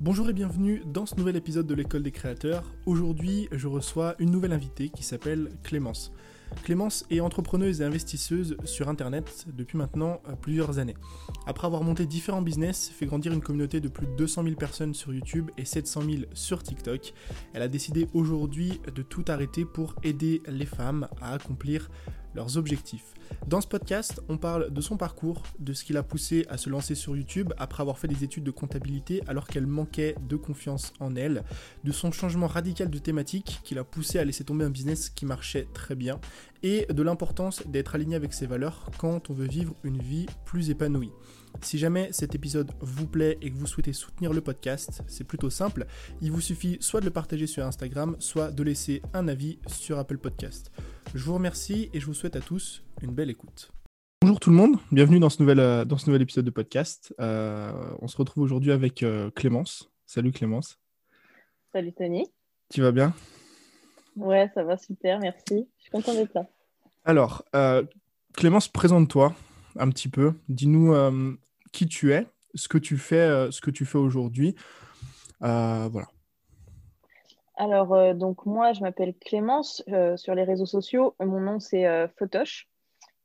Bonjour et bienvenue dans ce nouvel épisode de l'école des créateurs. Aujourd'hui, je reçois une nouvelle invitée qui s'appelle Clémence. Clémence est entrepreneuse et investisseuse sur Internet depuis maintenant euh, plusieurs années. Après avoir monté différents business, fait grandir une communauté de plus de 200 000 personnes sur YouTube et 700 000 sur TikTok, elle a décidé aujourd'hui de tout arrêter pour aider les femmes à accomplir leurs objectifs. Dans ce podcast, on parle de son parcours, de ce qui l'a poussé à se lancer sur YouTube après avoir fait des études de comptabilité alors qu'elle manquait de confiance en elle, de son changement radical de thématique qui l'a poussé à laisser tomber un business qui marchait très bien, et de l'importance d'être aligné avec ses valeurs quand on veut vivre une vie plus épanouie. Si jamais cet épisode vous plaît et que vous souhaitez soutenir le podcast, c'est plutôt simple. Il vous suffit soit de le partager sur Instagram, soit de laisser un avis sur Apple Podcast. Je vous remercie et je vous souhaite à tous une belle écoute. Bonjour tout le monde, bienvenue dans ce nouvel, euh, dans ce nouvel épisode de podcast. Euh, on se retrouve aujourd'hui avec euh, Clémence. Salut Clémence. Salut Tony. Tu vas bien? Ouais, ça va super, merci. Je suis content d'être là. Alors, Clémence, présente-toi un petit peu. Dis-nous qui tu es, ce que tu fais, euh, ce que tu fais aujourd'hui. Euh, voilà. Alors, euh, donc moi, je m'appelle Clémence sur les réseaux sociaux. Mon nom, c'est Photoche.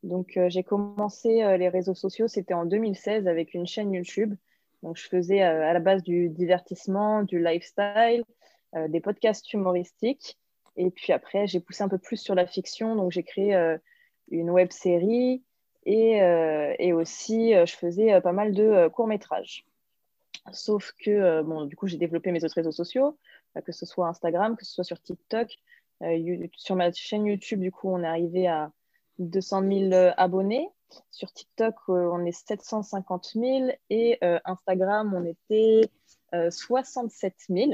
Donc, j'ai commencé les réseaux sociaux, c'était en 2016 avec une chaîne YouTube. Donc, je faisais à la base du divertissement, du lifestyle, des podcasts humoristiques. Et puis après, j'ai poussé un peu plus sur la fiction. Donc, j'ai créé une web série, et, euh, et aussi, euh, je faisais euh, pas mal de courts-métrages. Sauf que, bon, du coup, j'ai développé mes autres réseaux sociaux, que ce soit Instagram, que ce soit sur TikTok. sur ma chaîne YouTube, du coup, on est arrivé à 200 000 abonnés. Sur TikTok, on est 750 000 et Instagram, on était 67 000.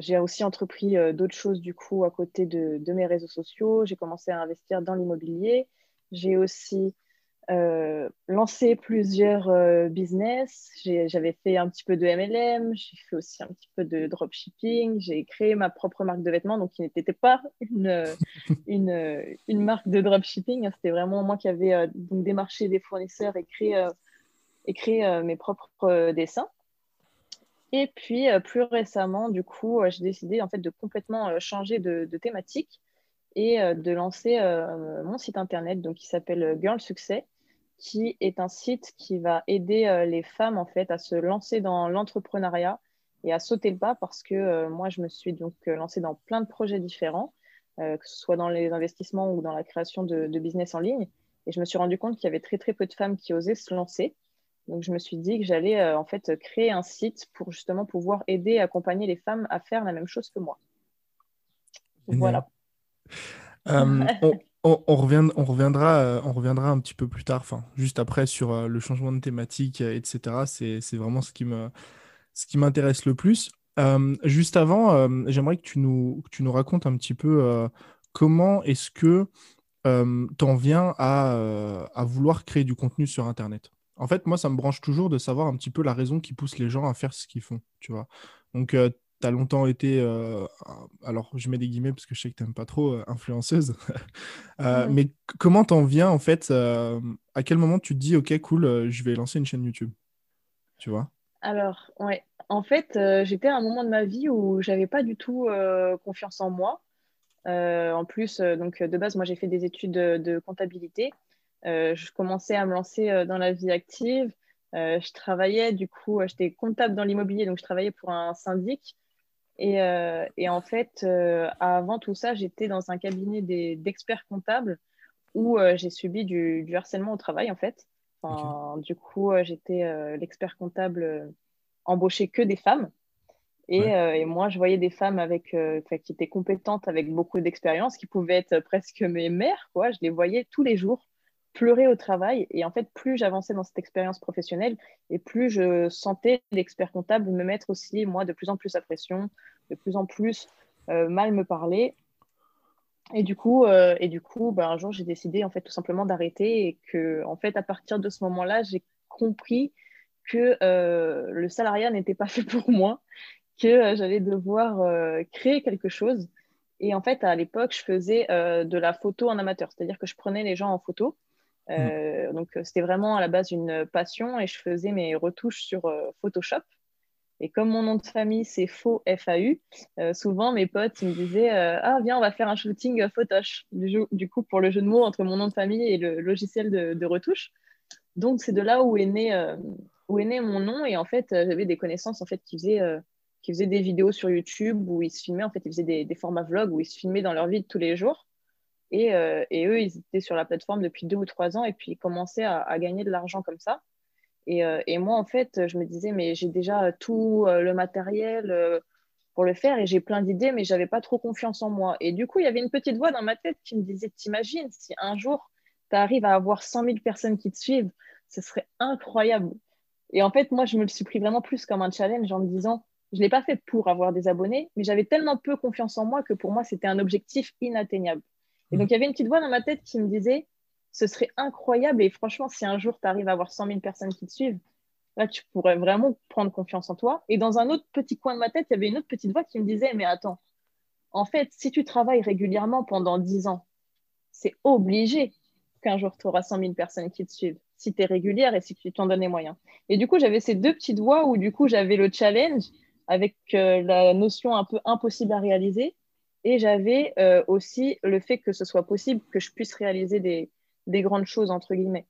j'ai aussi entrepris d'autres choses du coup à côté de mes réseaux sociaux. J'ai commencé à investir dans l'immobilier. J'ai aussi euh, lancé plusieurs euh, business. J'avais fait un petit peu de MLM, j'ai fait aussi un petit peu de dropshipping. J'ai créé ma propre marque de vêtements, donc qui n'était pas une, une, une, marque de dropshipping. C'était vraiment moi qui avais euh, donc démarché des fournisseurs et créé, et créé mes propres dessins. Et puis, plus récemment, du coup, j'ai décidé en fait de complètement changer de, de thématique et euh, de lancer euh, mon site internet donc, qui s'appelle euh, Girl Success, qui est un site qui va aider les femmes en fait à se lancer dans l'entrepreneuriat et à sauter le pas parce que moi je me suis donc lancée dans plein de projets différents, que ce soit dans les investissements ou dans la création de, business en ligne. Et je me suis rendu compte qu'il y avait très très peu de femmes qui osaient se lancer. Donc je me suis dit que j'allais en fait créer un site pour justement pouvoir aider et accompagner les femmes à faire la même chose que moi. Voilà. Euh, on, revient, on, reviendra, euh, on reviendra un petit peu plus tard, enfin, juste après, sur euh, le changement de thématique, etc. C'est vraiment ce qui me, ce qui m'intéresse le plus. juste avant, j'aimerais que tu nous, tu nous racontes un petit peu comment est-ce que tu en viens à, à, vouloir créer du contenu sur Internet? En fait, moi, ça me branche toujours de savoir un petit peu la raison qui pousse les gens à faire ce qu'ils font, tu vois. Donc, tu as longtemps été, euh, alors je mets des guillemets parce que je sais que tu n'aimes pas trop, euh, influenceuse. Euh, mais comment t'en viens en fait À quel moment tu te dis, ok, cool, je vais lancer une chaîne YouTube? Tu vois? Alors, ouais. En fait, j'étais à un moment de ma vie où j'avais pas du tout confiance en moi. en plus, donc de base, moi j'ai fait des études de, de comptabilité. je commençais à me lancer dans la vie active. je travaillais, du coup, j'étais comptable dans l'immobilier, donc je travaillais pour un syndic. Euh, et, en fait, euh, avant tout ça, j'étais dans un cabinet d'experts comptables où euh, j'ai subi du, harcèlement au travail, en fait. Du coup, j'étais l'expert comptable embauché que des femmes. Et, moi, je voyais des femmes avec, qui étaient compétentes, avec beaucoup d'expérience, qui pouvaient être presque mes mères. Quoi. Je les voyais tous les jours pleurer au travail. Et en fait, plus j'avançais dans cette expérience professionnelle, et plus je sentais l'expert comptable me mettre aussi, moi, de plus en plus à pression, de plus en plus euh, mal me parler. Et du coup, euh, et du coup ben, un jour, j'ai décidé en fait tout simplement d'arrêter et que, en fait, à partir de ce moment-là, j'ai compris que euh, le salariat n'était pas fait pour moi, que j'allais devoir créer quelque chose Et en fait, à l'époque, je faisais de la photo en amateur, c'est-à-dire que je prenais les gens en photo. Mmh. Donc, c'était vraiment à la base une passion et je faisais mes retouches sur Photoshop. Et comme mon nom de famille, c'est faux FAU, euh, souvent mes potes me disaient euh, Ah, viens, on va faire un shooting Photosh, du, coup, pour le jeu de mots entre mon nom de famille et le logiciel de, retouche. Donc, c'est de là où est, né, euh, où est né mon nom. Et en fait, j'avais des connaissances en fait, qui, faisaient, qui des vidéos sur YouTube où ils se filmaient. En fait, ils faisaient des, formats vlogs où ils se filmaient dans leur vie de tous les jours. Et, et, eux, ils étaient sur la plateforme depuis deux ou trois ans et puis ils commençaient à, gagner de l'argent comme ça. Euh, et, moi, en fait, je me disais, mais j'ai déjà tout euh, le matériel euh, pour le faire et j'ai plein d'idées, mais j'avais pas trop confiance en moi. Et du coup, il y avait une petite voix dans ma tête qui me disait, t'imagines si un jour, tu arrives à avoir 100 000 personnes qui te suivent, ce serait incroyable. Et en fait, moi, je me le suis pris vraiment plus comme un challenge en me disant, je ne l'ai pas fait pour avoir des abonnés, mais j'avais tellement peu confiance en moi que pour moi, c'était un objectif inatteignable. Et donc, il y avait une petite voix dans ma tête qui me disait, ce serait incroyable. Et franchement, si un jour tu arrives à avoir 100 000 personnes qui te suivent, là, tu pourrais vraiment prendre confiance en toi. Et dans un autre petit coin de ma tête, il y avait une autre petite voix qui me disait, mais attends, en fait, si tu travailles régulièrement pendant 10 ans, c'est obligé qu'un jour tu auras 100 000 personnes qui te suivent, si tu es régulière et si tu t'en donnes les moyens. Et du coup, j'avais ces deux petites voix où du coup, j'avais le challenge avec euh, la notion un peu impossible à réaliser. Et j'avais euh, aussi le fait que ce soit possible que je puisse réaliser des, des grandes choses, entre guillemets.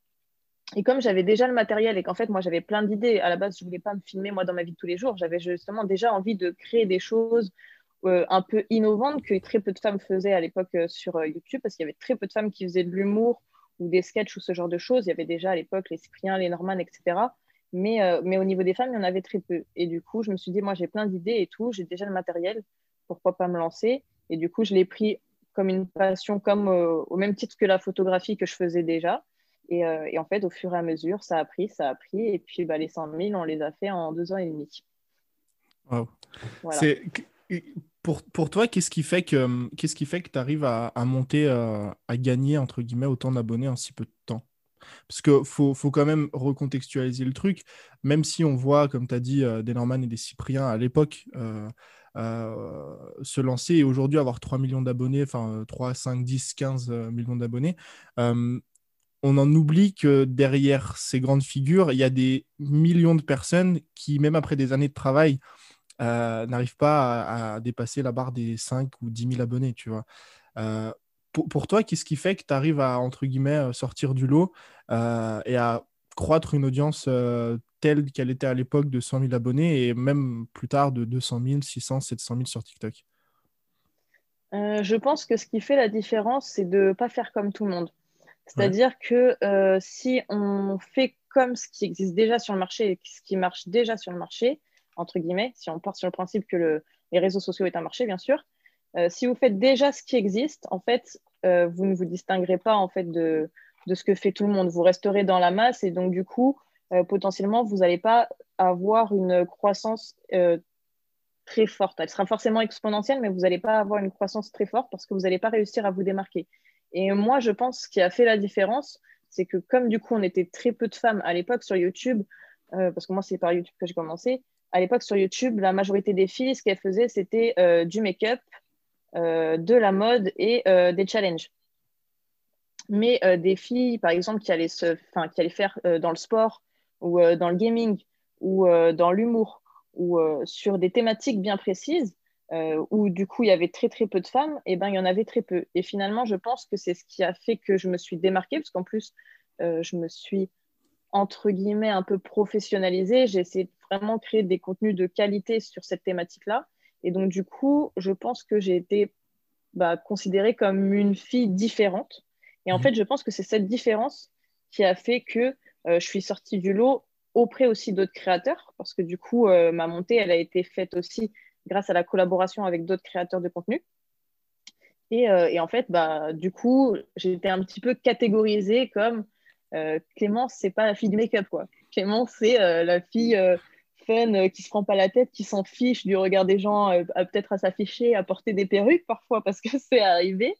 Et comme j'avais déjà le matériel et qu'en fait, moi, j'avais plein d'idées, à la base, je ne voulais pas me filmer, moi, dans ma vie de tous les jours. J'avais justement déjà envie de créer des choses euh, un peu innovantes que très peu de femmes faisaient à l'époque euh, sur YouTube, parce qu'il y avait très peu de femmes qui faisaient de l'humour ou des sketchs ou ce genre de choses. Il y avait déjà à l'époque les Cypriens, les Norman, etc. Mais, mais au niveau des femmes, il y en avait très peu. Et du coup, je me suis dit, moi, j'ai plein d'idées et tout, j'ai déjà le matériel, pourquoi pas me lancer? Et du coup, je l'ai pris comme une passion, comme euh, au même titre que la photographie que je faisais déjà. Euh, et, en fait, au fur et à mesure, ça a pris, ça a pris. Et puis, bah, les 100 000, on les a fait en deux ans et demi. Wow. Pour, pour, toi, qu'est-ce qui fait que qu'est-ce qui fait que tu arrives à, à monter, euh, à gagner entre guillemets autant d'abonnés en si peu de temps? Parce qu'il faut, faut, quand même recontextualiser le truc, même si on voit, comme tu as dit, des Norman et des Cypriens à l'époque, euh, se lancer et aujourd'hui avoir 3 millions d'abonnés, enfin 3, 5, 10, 15 millions d'abonnés, euh, on en oublie que derrière ces grandes figures, il y a des millions de personnes qui, même après des années de travail, euh, n'arrivent pas à, dépasser la barre des 5 ou 10 000 abonnés, pour, toi, qu'est-ce qui fait que tu arrives à, sortir du lot et à croître une audience telle qu'elle était à l'époque de 100 000 abonnés et même plus tard de 200 000, 600, 700 000 sur TikTok euh, Je pense que ce qui fait la différence, c'est de ne pas faire comme tout le monde. C'est-à-dire que euh, si on fait comme ce qui existe déjà sur le marché et ce qui marche déjà sur le marché, entre guillemets, si on part sur le principe que les réseaux sociaux est un marché, bien sûr, euh, si vous faites déjà ce qui existe, en fait, vous ne vous distinguerez pas en fait de, de ce que fait tout le monde. Vous resterez dans la masse et donc du coup, potentiellement, vous n'allez pas avoir une croissance euh, très forte. Elle sera forcément exponentielle, mais vous n'allez pas avoir une croissance très forte parce que vous n'allez pas réussir à vous démarquer. Et moi, je pense ce qui a fait la différence, c'est que comme du coup, on était très peu de femmes à l'époque sur YouTube, euh, parce que moi, c'est par YouTube que j'ai commencé, à l'époque sur YouTube, la majorité des filles, ce qu'elles faisaient, c'était du make-up, de la mode et des challenges. Mais des filles, par exemple, qui allaient, se, qui allaient faire dans le sport, ou euh, dans le gaming ou euh, dans l'humour ou euh, sur des thématiques bien précises, où du coup il y avait très très peu de femmes, et eh ben il y en avait très peu. Et finalement, je pense que c'est ce qui a fait que je me suis démarquée, parce qu'en plus, je me suis entre guillemets un peu professionnalisée. J'ai essayé de vraiment créer des contenus de qualité sur cette thématique-là. Et donc, du coup, je pense que j'ai été bah, considérée comme une fille différente. Et en mmh. fait, je pense que c'est cette différence qui a fait que je suis sortie du lot auprès aussi d'autres créateurs, parce que du coup, euh, ma montée, elle a été faite aussi grâce à la collaboration avec d'autres créateurs de contenu. Et, euh, en fait, bah, du coup, été un petit peu catégorisée comme Clémence, c'est pas la fille du make-up, quoi. Clémence, c'est la fille fun qui se prend pas la tête, qui s'en fiche du regard des gens, peut-être à s'afficher, à porter des perruques parfois, parce que c'est arrivé.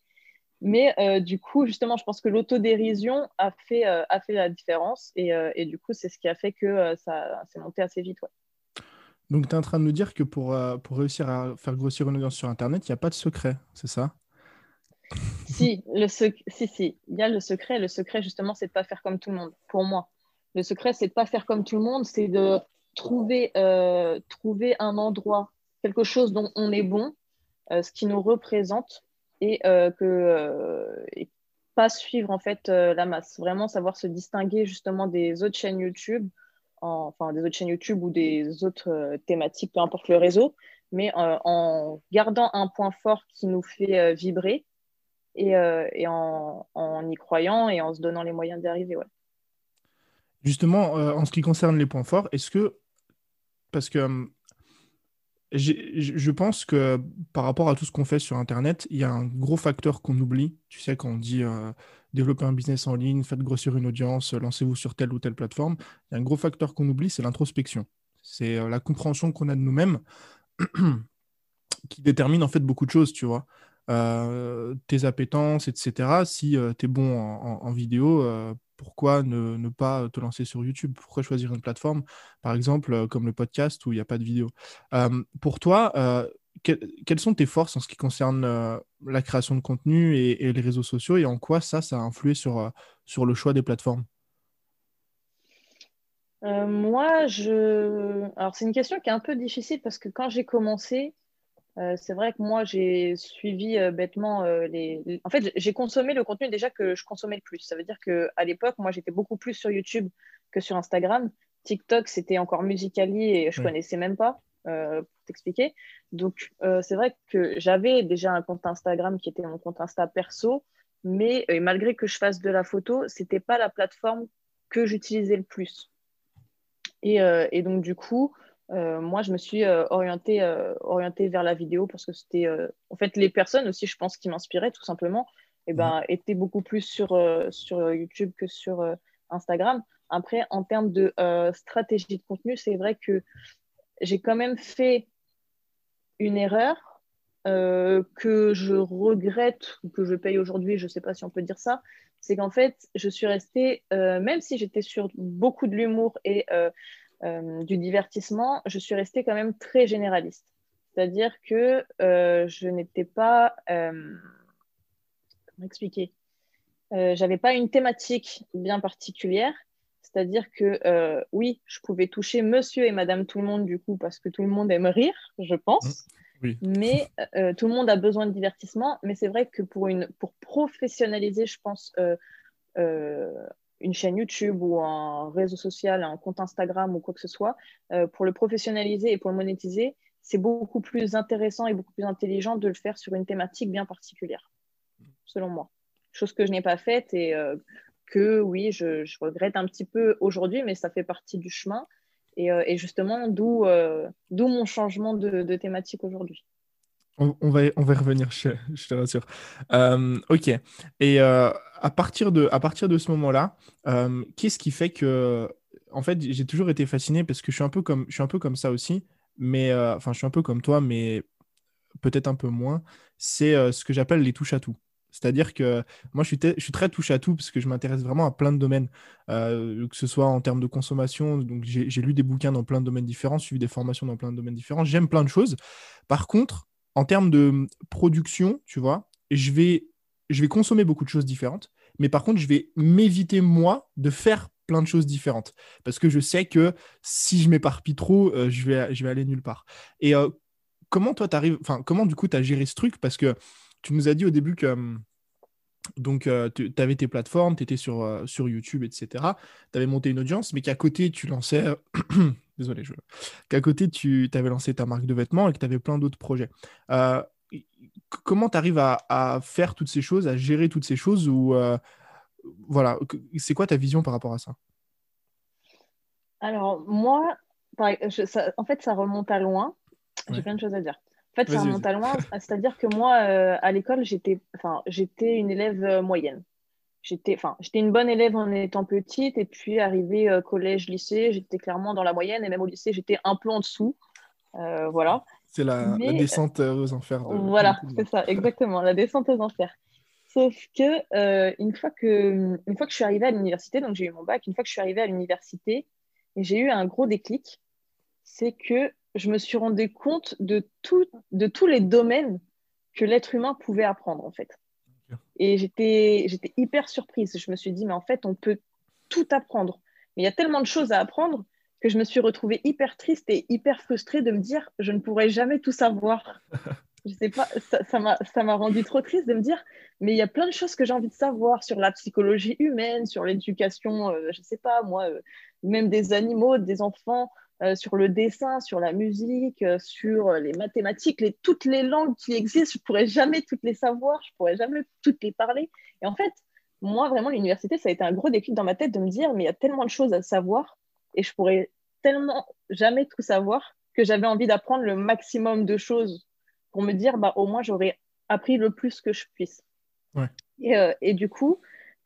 Mais euh, du coup, justement, je pense que l'autodérision a, fait, euh, a fait la différence. Et, euh, et du coup, c'est ce qui a fait que ça s'est monté assez vite. Donc, tu es en train de nous dire que pour, pour réussir à faire grossir une audience sur Internet, il n'y a pas de secret, c'est ça? Si, le si, si, il y a le secret. Le secret, justement, c'est de ne pas faire comme tout le monde, pour moi. Le secret, c'est de ne pas faire comme tout le monde, c'est de trouver, trouver un endroit, quelque chose dont on est bon, ce qui nous représente, et, euh, que, pas suivre en fait la masse. Vraiment savoir se distinguer justement des autres chaînes YouTube, enfin des autres chaînes YouTube ou des autres thématiques, peu importe le réseau, mais en gardant un point fort qui nous fait vibrer et, et en, en, y croyant et en se donnant les moyens d'y arriver. Ouais. Justement, en ce qui concerne les points forts, est-ce que parce que hum, je pense que par rapport à tout ce qu'on fait sur Internet, il y a un gros facteur qu'on oublie. Tu sais, quand on dit euh, développer un business en ligne, faites grossir une audience, lancez-vous sur telle ou telle plateforme, il y a un gros facteur qu'on oublie, c'est l'introspection. C'est euh, la compréhension qu'on a de nous-mêmes qui détermine en fait beaucoup de choses, tu vois. Euh, tes appétences, etc. Si tu es bon en, en vidéo, pourquoi ne, pas te lancer sur YouTube? Pourquoi choisir une plateforme, par exemple, euh, comme le podcast où il n'y a pas de vidéo? Euh, Pour toi, euh, quelles sont tes forces en ce qui concerne la création de contenu et, les réseaux sociaux et en quoi ça, a influé sur, le choix des plateformes? Moi, je... C'est une question qui est un peu difficile parce que quand j'ai commencé, euh, c'est vrai que moi, j'ai suivi euh, bêtement euh, les, En fait, j'ai consommé le contenu déjà que je consommais le plus. Ça veut dire qu'à l'époque, moi, j'étais beaucoup plus sur YouTube que sur Instagram. TikTok, c'était encore Musicali et je ne connaissais même pas, pour t'expliquer. Donc, c'est vrai que j'avais déjà un compte Instagram qui était mon compte Insta perso, mais malgré que je fasse de la photo, ce n'était pas la plateforme que j'utilisais le plus. Et, et, donc, du coup, moi, je me suis euh, orientée, euh, orientée, vers la vidéo parce que c'était, en fait, les personnes aussi, je pense, qui m'inspiraient tout simplement, et eh ben, mhm. étaient beaucoup plus sur, sur YouTube que sur Instagram. Après, en termes de stratégie de contenu, c'est vrai que j'ai quand même fait une erreur que je regrette ou que je paye aujourd'hui, je ne sais pas si on peut dire ça, c'est qu'en fait, je suis restée, même si j'étais sur beaucoup de l'humour et euh, du divertissement, je suis restée quand même très généraliste. C'est-à-dire que euh, je n'étais pas. Euh, comment expliquer J'avais pas une thématique bien particulière. C'est-à-dire que oui, je pouvais toucher monsieur et madame tout le monde du coup, parce que tout le monde aime rire, je pense. Mmh, mais tout le monde a besoin de divertissement. Mais c'est vrai que pour, une, pour professionnaliser, je pense, une chaîne YouTube ou un réseau social, un compte Instagram ou quoi que ce soit, euh, pour le professionnaliser et pour le monétiser, c'est beaucoup plus intéressant et beaucoup plus intelligent de le faire sur une thématique bien particulière, selon moi. Chose que je n'ai pas faite et euh, que, oui, je, regrette un petit peu aujourd'hui, mais ça fait partie du chemin. Et, euh, justement, d'où mon changement de thématique aujourd'hui. On, va, on va revenir, je, te rassure. Euh, ok. Et euh, à, partir de, à partir de ce moment-là, euh, qu'est-ce qui fait que. En fait, j'ai toujours été fasciné parce que je suis un peu comme, je suis un peu comme ça aussi. Mais. Enfin, je suis un peu comme toi, mais peut-être un peu moins. C'est ce que j'appelle les touches à tout. C'est-à-dire que moi, je suis, je suis, très touche à tout parce que je m'intéresse vraiment à plein de domaines, que ce soit en termes de consommation. Donc, j'ai lu des bouquins dans plein de domaines différents, suivi des formations dans plein de domaines différents. J'aime plein de choses. Par contre, en termes de production, tu vois, je vais, je vais consommer beaucoup de choses différentes, mais par contre, je vais m'éviter, moi, de faire plein de choses différentes. Parce que je sais que si je m'éparpille trop, euh, je, vais, je vais aller nulle part. Et euh, comment toi, tu arrives, enfin, comment du coup, tu as géré ce truc? Parce que tu nous as dit au début que hum, donc, euh, tu avais tes plateformes, tu étais sur, euh, sur YouTube, etc. Tu avais monté une audience, mais qu'à côté, tu lançais. Désolé, je... qu'à côté, tu avais lancé ta marque de vêtements et que tu avais plein d'autres projets. Euh, comment tu arrives à, faire toutes ces choses, à gérer toutes ces choses ou voilà, c'est quoi ta vision par rapport à ça? Alors, moi, en fait, ça remonte à loin. J'ai plein de choses à dire. En fait, ça remonte à loin. C'est-à-dire que moi, euh, à l'école, j'étais, enfin, j'étais une élève euh, moyenne. J'étais, enfin, j'étais une bonne élève en étant petite, et puis arrivé euh, collège, lycée, j'étais clairement dans la moyenne, et même au lycée, j'étais un peu en dessous. voilà. C'est la, descente aux enfers. Voilà, c'est ça, exactement, la descente aux enfers. Sauf que une fois que, une fois que je suis arrivée à l'université, donc j'ai eu mon bac, une fois que je suis arrivée à l'université, j'ai eu un gros déclic, c'est que je me suis rendu compte de, tout, de tous les domaines que l'être humain pouvait apprendre, en fait. Et j'étais hyper surprise. Je me suis dit, mais en fait, on peut tout apprendre. Mais il y a tellement de choses à apprendre que je me suis retrouvée hyper triste et hyper frustrée de me dire, je ne pourrais jamais tout savoir. je sais pas, ça m'a ça rendu trop triste de me dire, mais il y a plein de choses que j'ai envie de savoir sur la psychologie humaine, sur l'éducation, je euh, je sais pas, moi, euh, même des animaux, des enfants, euh, sur le dessin, sur la musique, sur les mathématiques, les, toutes les langues qui existent, je pourrais jamais toutes les savoir, je pourrais jamais toutes les parler. Et en fait, moi, vraiment, l'université, ça a été un gros déclic dans ma tête de me dire, mais il y a tellement de choses à savoir et je pourrais tellement jamais tout savoir que j'avais envie d'apprendre le maximum de choses pour me dire, bah, au moins, j'aurais appris le plus que je puisse. Et, euh, et, du coup,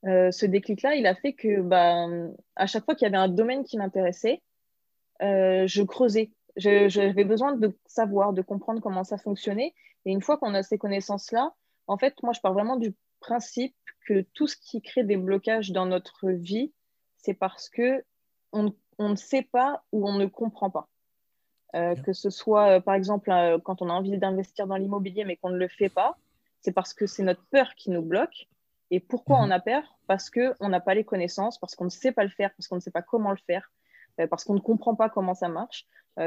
euh, ce déclic-là, il a fait que bah, à chaque fois qu'il y avait un domaine qui m'intéressait, euh, je creusais. J'avais besoin de savoir, de comprendre comment ça fonctionnait. Et une fois qu'on a ces connaissances-là, en fait, moi, je pars vraiment du principe que tout ce qui crée des blocages dans notre vie, c'est parce que on, on, ne sait pas ou on ne comprend pas. Euh, que ce soit, euh, par exemple, euh, quand on a envie d'investir dans l'immobilier mais qu'on ne le fait pas, c'est parce que c'est notre peur qui nous bloque. Et pourquoi mhm. on a peur? Parce qu'on n'a pas les connaissances, parce qu'on ne sait pas le faire, parce qu'on ne sait pas comment le faire, parce qu'on ne comprend pas comment ça marche.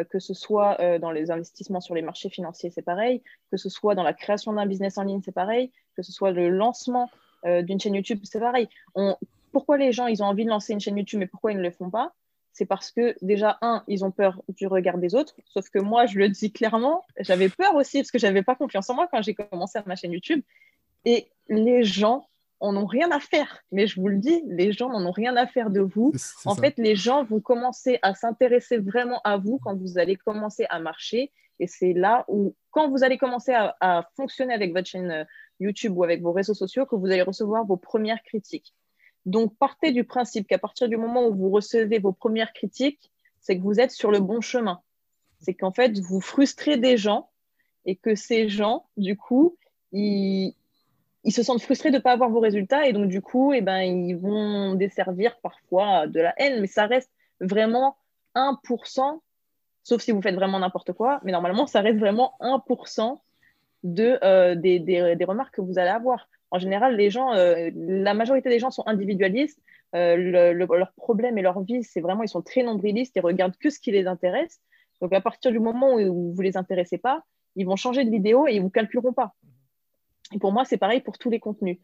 que ce soit dans les investissements sur les marchés financiers, c'est pareil. Que ce soit dans la création d'un business en ligne, c'est pareil. Que ce soit le lancement d'une chaîne YouTube, c'est pareil. Pourquoi les gens ils ont envie de lancer une chaîne YouTube, mais pourquoi ils ne le font pas? C'est parce que déjà, un, ils ont peur du regard des autres. Sauf que moi, je le dis clairement, j'avais peur aussi parce que j'avais pas confiance en moi quand j'ai commencé ma chaîne YouTube. Et les gens en ont rien à faire. Mais je vous le dis, les gens n'en ont rien à faire de vous. En fait, les gens vont commencer à s'intéresser vraiment à vous quand vous allez commencer à marcher. Et c'est là où, quand vous allez commencer à, à, fonctionner avec votre chaîne euh, YouTube ou avec vos réseaux sociaux, que vous allez recevoir vos premières critiques. Donc, partez du principe qu'à partir du moment où vous recevez vos premières critiques, c'est que vous êtes sur le bon chemin. C'est qu'en fait, vous frustrez des gens et que ces gens, du coup, ils, se sentent frustrés de ne pas avoir vos résultats et donc, du coup, eh ben, ils vont desservir parfois de la haine, mais ça reste vraiment 1%, sauf si vous faites vraiment n'importe quoi, mais normalement, ça reste vraiment 1% de, euh, des remarques que vous allez avoir en général, les gens, euh, la majorité des gens sont individualistes. Euh, leur problème et leur vie, c'est vraiment, ils sont très nombrilistes, ils regardent que ce qui les intéresse. Donc, à partir du moment où vous ne les intéressez pas, ils vont changer de vidéo et ils ne vous calculeront pas. Et pour moi, c'est pareil pour tous les contenus.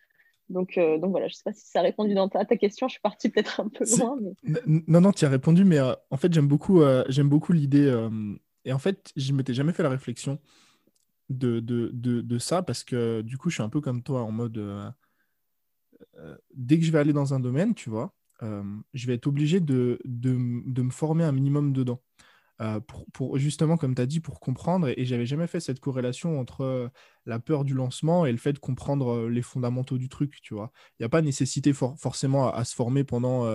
Donc, euh, donc voilà, je ne sais pas si ça a répondu dans ta, ta question. Je suis partie peut-être un peu loin. Non, non, tu as répondu, mais en fait, j'aime beaucoup, j'aime beaucoup l'idée. et en fait, je ne m'étais jamais fait la réflexion de, de, de, ça parce que du coup, je suis un peu comme toi en mode euh, euh, dès que je vais aller dans un domaine, tu vois, euh, je vais être obligé de, de, me former un minimum dedans. Pour, pour, justement, comme tu as dit, pour comprendre, et, j'avais jamais fait cette corrélation entre la peur du lancement et le fait de comprendre les fondamentaux du truc, tu vois. Il n'y a pas nécessité forcément à, se former pendant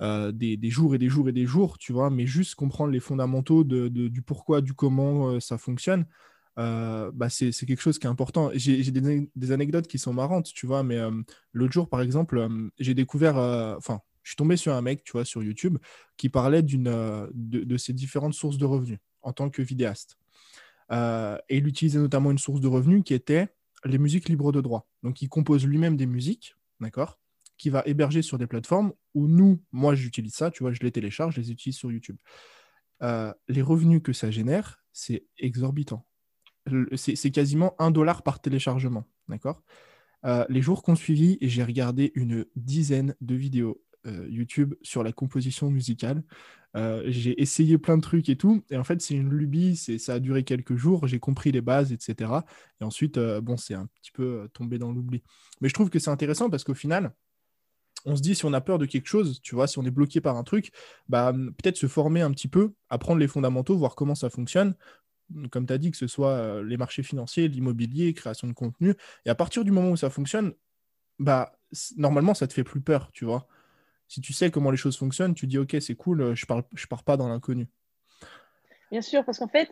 des, jours et des jours et des jours, tu vois, mais juste comprendre les fondamentaux de, du pourquoi, du comment ça fonctionne. Euh, bah c'est quelque chose qui est important. J'ai des, des, anecdotes qui sont marrantes, tu vois, mais euh, l'autre jour, par exemple, euh, j'ai découvert, enfin, je suis tombé sur un mec, tu vois, sur YouTube, qui parlait d'une de, ses différentes sources de revenus en tant que vidéaste. et il utilisait notamment une source de revenus qui était les musiques libres de droit. Donc, il compose lui-même des musiques, d'accord qui va héberger sur des plateformes où nous, moi j'utilise ça, tu vois, je les télécharge, je les utilise sur YouTube. les revenus que ça génère, c'est exorbitant c'est quasiment un dollar par téléchargement. D'accord euh, Les jours qu'on suivi, j'ai regardé une dizaine de vidéos euh, YouTube sur la composition musicale. Euh, j'ai essayé plein de trucs et tout. Et en fait, c'est une lubie, ça a duré quelques jours, j'ai compris les bases, etc. Et ensuite, bon, c'est un petit peu tombé dans l'oubli. Mais je trouve que c'est intéressant parce qu'au final, on se dit si on a peur de quelque chose, tu vois, si on est bloqué par un truc, bah peut-être se former un petit peu, apprendre les fondamentaux, voir comment ça fonctionne, comme tu as dit, que ce soit euh, les marchés financiers, l'immobilier, création de contenu. Et à partir du moment où ça fonctionne, bah, normalement, ça te fait plus peur, tu vois. Si tu sais comment les choses fonctionnent, tu dis, OK, c'est cool, je ne je pars pas dans l'inconnu. Bien sûr, parce qu'en fait,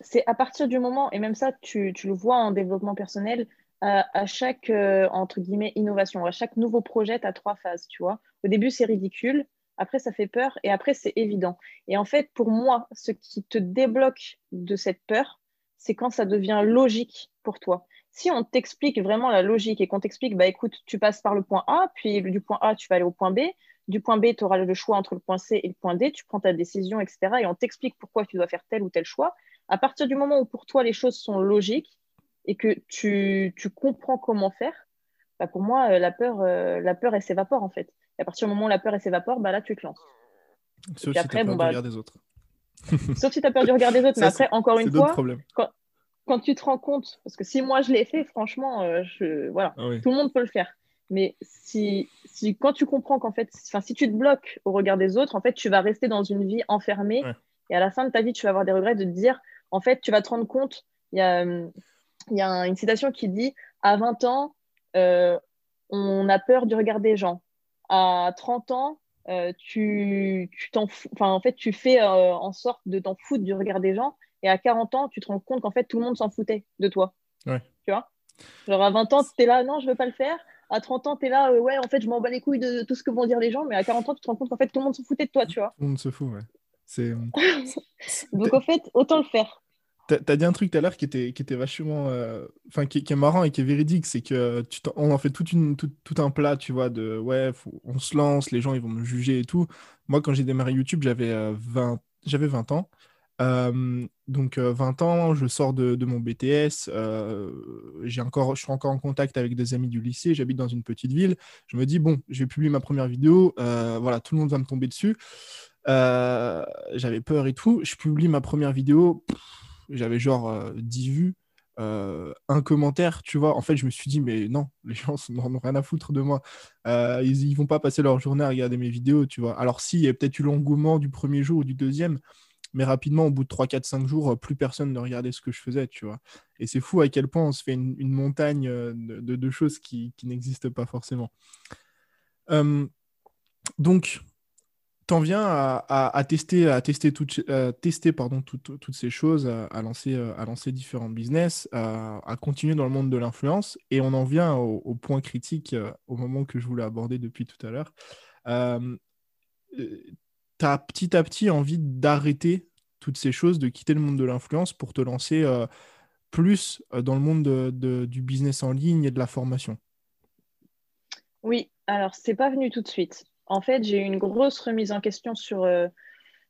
c'est à partir du moment, et même ça, tu, le vois en développement personnel, à, chaque, euh, entre guillemets, innovation, à chaque nouveau projet, tu as trois phases, tu vois. Au début, c'est ridicule. après ça fait peur et après c'est évident. Et en fait, pour moi, ce qui te débloque de cette peur, c'est quand ça devient logique pour toi. Si on t'explique vraiment la logique et qu'on t'explique, bah écoute, tu passes par le point A, puis du point A, tu vas aller au point B, du point B, tu auras le choix entre le point C et le point D, tu prends ta décision, etc. Et on t'explique pourquoi tu dois faire tel ou tel choix. À partir du moment où pour toi les choses sont logiques et que tu, tu comprends comment faire, bah pour moi, euh, la peur, euh, la peur, elle s'évapore en fait. Et à partir du moment où la peur, elle s'évapore, bah là, tu te lances. Sauf si après, bon, bah, regard des autres. Sauf si tu as peur du regard des autres. mais après, encore une fois, quand, quand, tu te rends compte, parce que si moi je l'ai fait, franchement, euh, je, voilà, ah tout le monde peut le faire. Mais si, si quand tu comprends qu'en fait, si tu te bloques au regard des autres, en fait, tu vas rester dans une vie enfermée. Et à la fin de ta vie, tu vas avoir des regrets de te dire, en fait, tu vas te rendre compte, il y a, y a une citation qui dit, à 20 ans, euh, on a peur du regard des gens. À 30 ans, euh, tu, tu t'en enfin, en fait, tu fais euh, en sorte de t'en foutre du regard des gens. Et à 40 ans, tu te rends compte qu'en fait, tout le monde s'en foutait de toi. Tu vois? Genre à 20 ans, tu es là, non, je veux pas le faire. À 30 ans, tu es là, ouais, en fait, je m'en bats les couilles de tout ce que vont dire les gens. Mais à 40 ans, tu te rends compte qu'en fait, tout le monde s'en foutait de toi, tu vois. Tout le monde se fout, ouais. C'est... Donc, en fait, autant le faire. T'as dit un truc tout à l'heure qui était, qui était vachement. Euh, enfin, qui, est marrant et qui est véridique, c'est que tu on en fait toute une, tout, un plat, tu vois, de ouais, on se lance, les gens ils vont me juger et tout. Moi, quand j'ai démarré YouTube, j'avais 20, euh, j'avais 20 ans. Euh, donc 20 ans, je sors de, mon BTS, j'ai encore, je suis encore en contact avec des amis du lycée, j'habite dans une petite ville. Je me dis, bon, je vais publier ma première vidéo, voilà, tout le monde va me tomber dessus. j'avais peur et tout. Je publie ma première vidéo j'avais genre 10 euh, vues, euh, un commentaire, tu vois. En fait, je me suis dit, mais non, les gens n'en ont rien à foutre de moi. Euh, ils, ils vont pas passer leur journée à regarder mes vidéos, tu vois. Alors, si, il y a peut-être eu l'engouement du premier jour ou du deuxième, mais rapidement, au bout de 3, 4, 5 jours, plus personne ne regardait ce que je faisais, tu vois. Et c'est fou à quel point on se fait une, montagne de, de, choses qui, n'existent pas forcément. donc, t'en viens à, tester, à tester, tester pardon, toutes ces choses, à, lancer, à lancer différents business, à, continuer dans le monde de l'influence. Et on en vient au, point critique, euh, au moment que je voulais aborder depuis tout à l'heure. Euh, euh, tu as petit à petit envie d'arrêter toutes ces choses, de quitter le monde de l'influence pour te lancer plus dans le monde du business en ligne et de la formation. Oui, alors c'est pas venu tout de suite. En fait, j'ai eu une grosse remise en question sur, euh,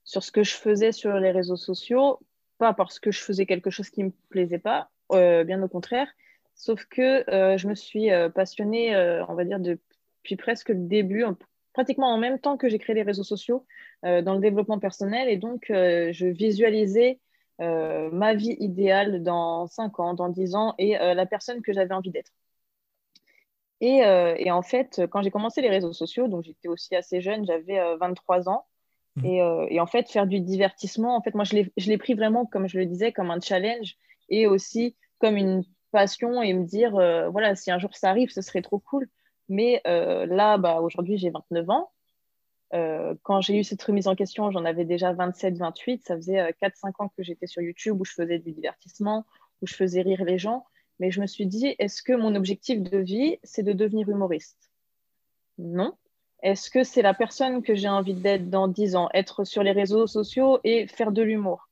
sur ce que je faisais sur les réseaux sociaux, pas parce que je faisais quelque chose qui ne me plaisait pas, euh, bien au contraire, sauf que euh, je me suis passionnée, on va dire, depuis presque le début, pratiquement en même temps que j'ai créé les réseaux sociaux, dans le développement personnel, et donc je visualisais ma vie idéale dans 5 ans, dans 10 ans, et la personne que j'avais envie d'être. Euh, et, en fait, quand j'ai commencé les réseaux sociaux, donc j'étais aussi assez jeune, j'avais 23 euh, ans. Mmh. Euh, et, en fait, faire du divertissement, en fait, moi, je l'ai pris vraiment, comme je le disais, comme un challenge et aussi comme une passion et me dire, voilà, si un jour ça arrive, ce serait trop cool. Mais là, bah, aujourd'hui, j'ai 29 ans. quand j'ai eu cette remise en question, j'en avais déjà 27, 28. Ça faisait 4-5 ans que j'étais sur YouTube où je faisais du divertissement, où je faisais rire les gens. Mais je me suis dit, est-ce que mon objectif de vie, c'est de devenir humoriste? Non. Est-ce que c'est la personne que j'ai envie d'être dans 10 ans, être sur les réseaux sociaux et faire de l'humour?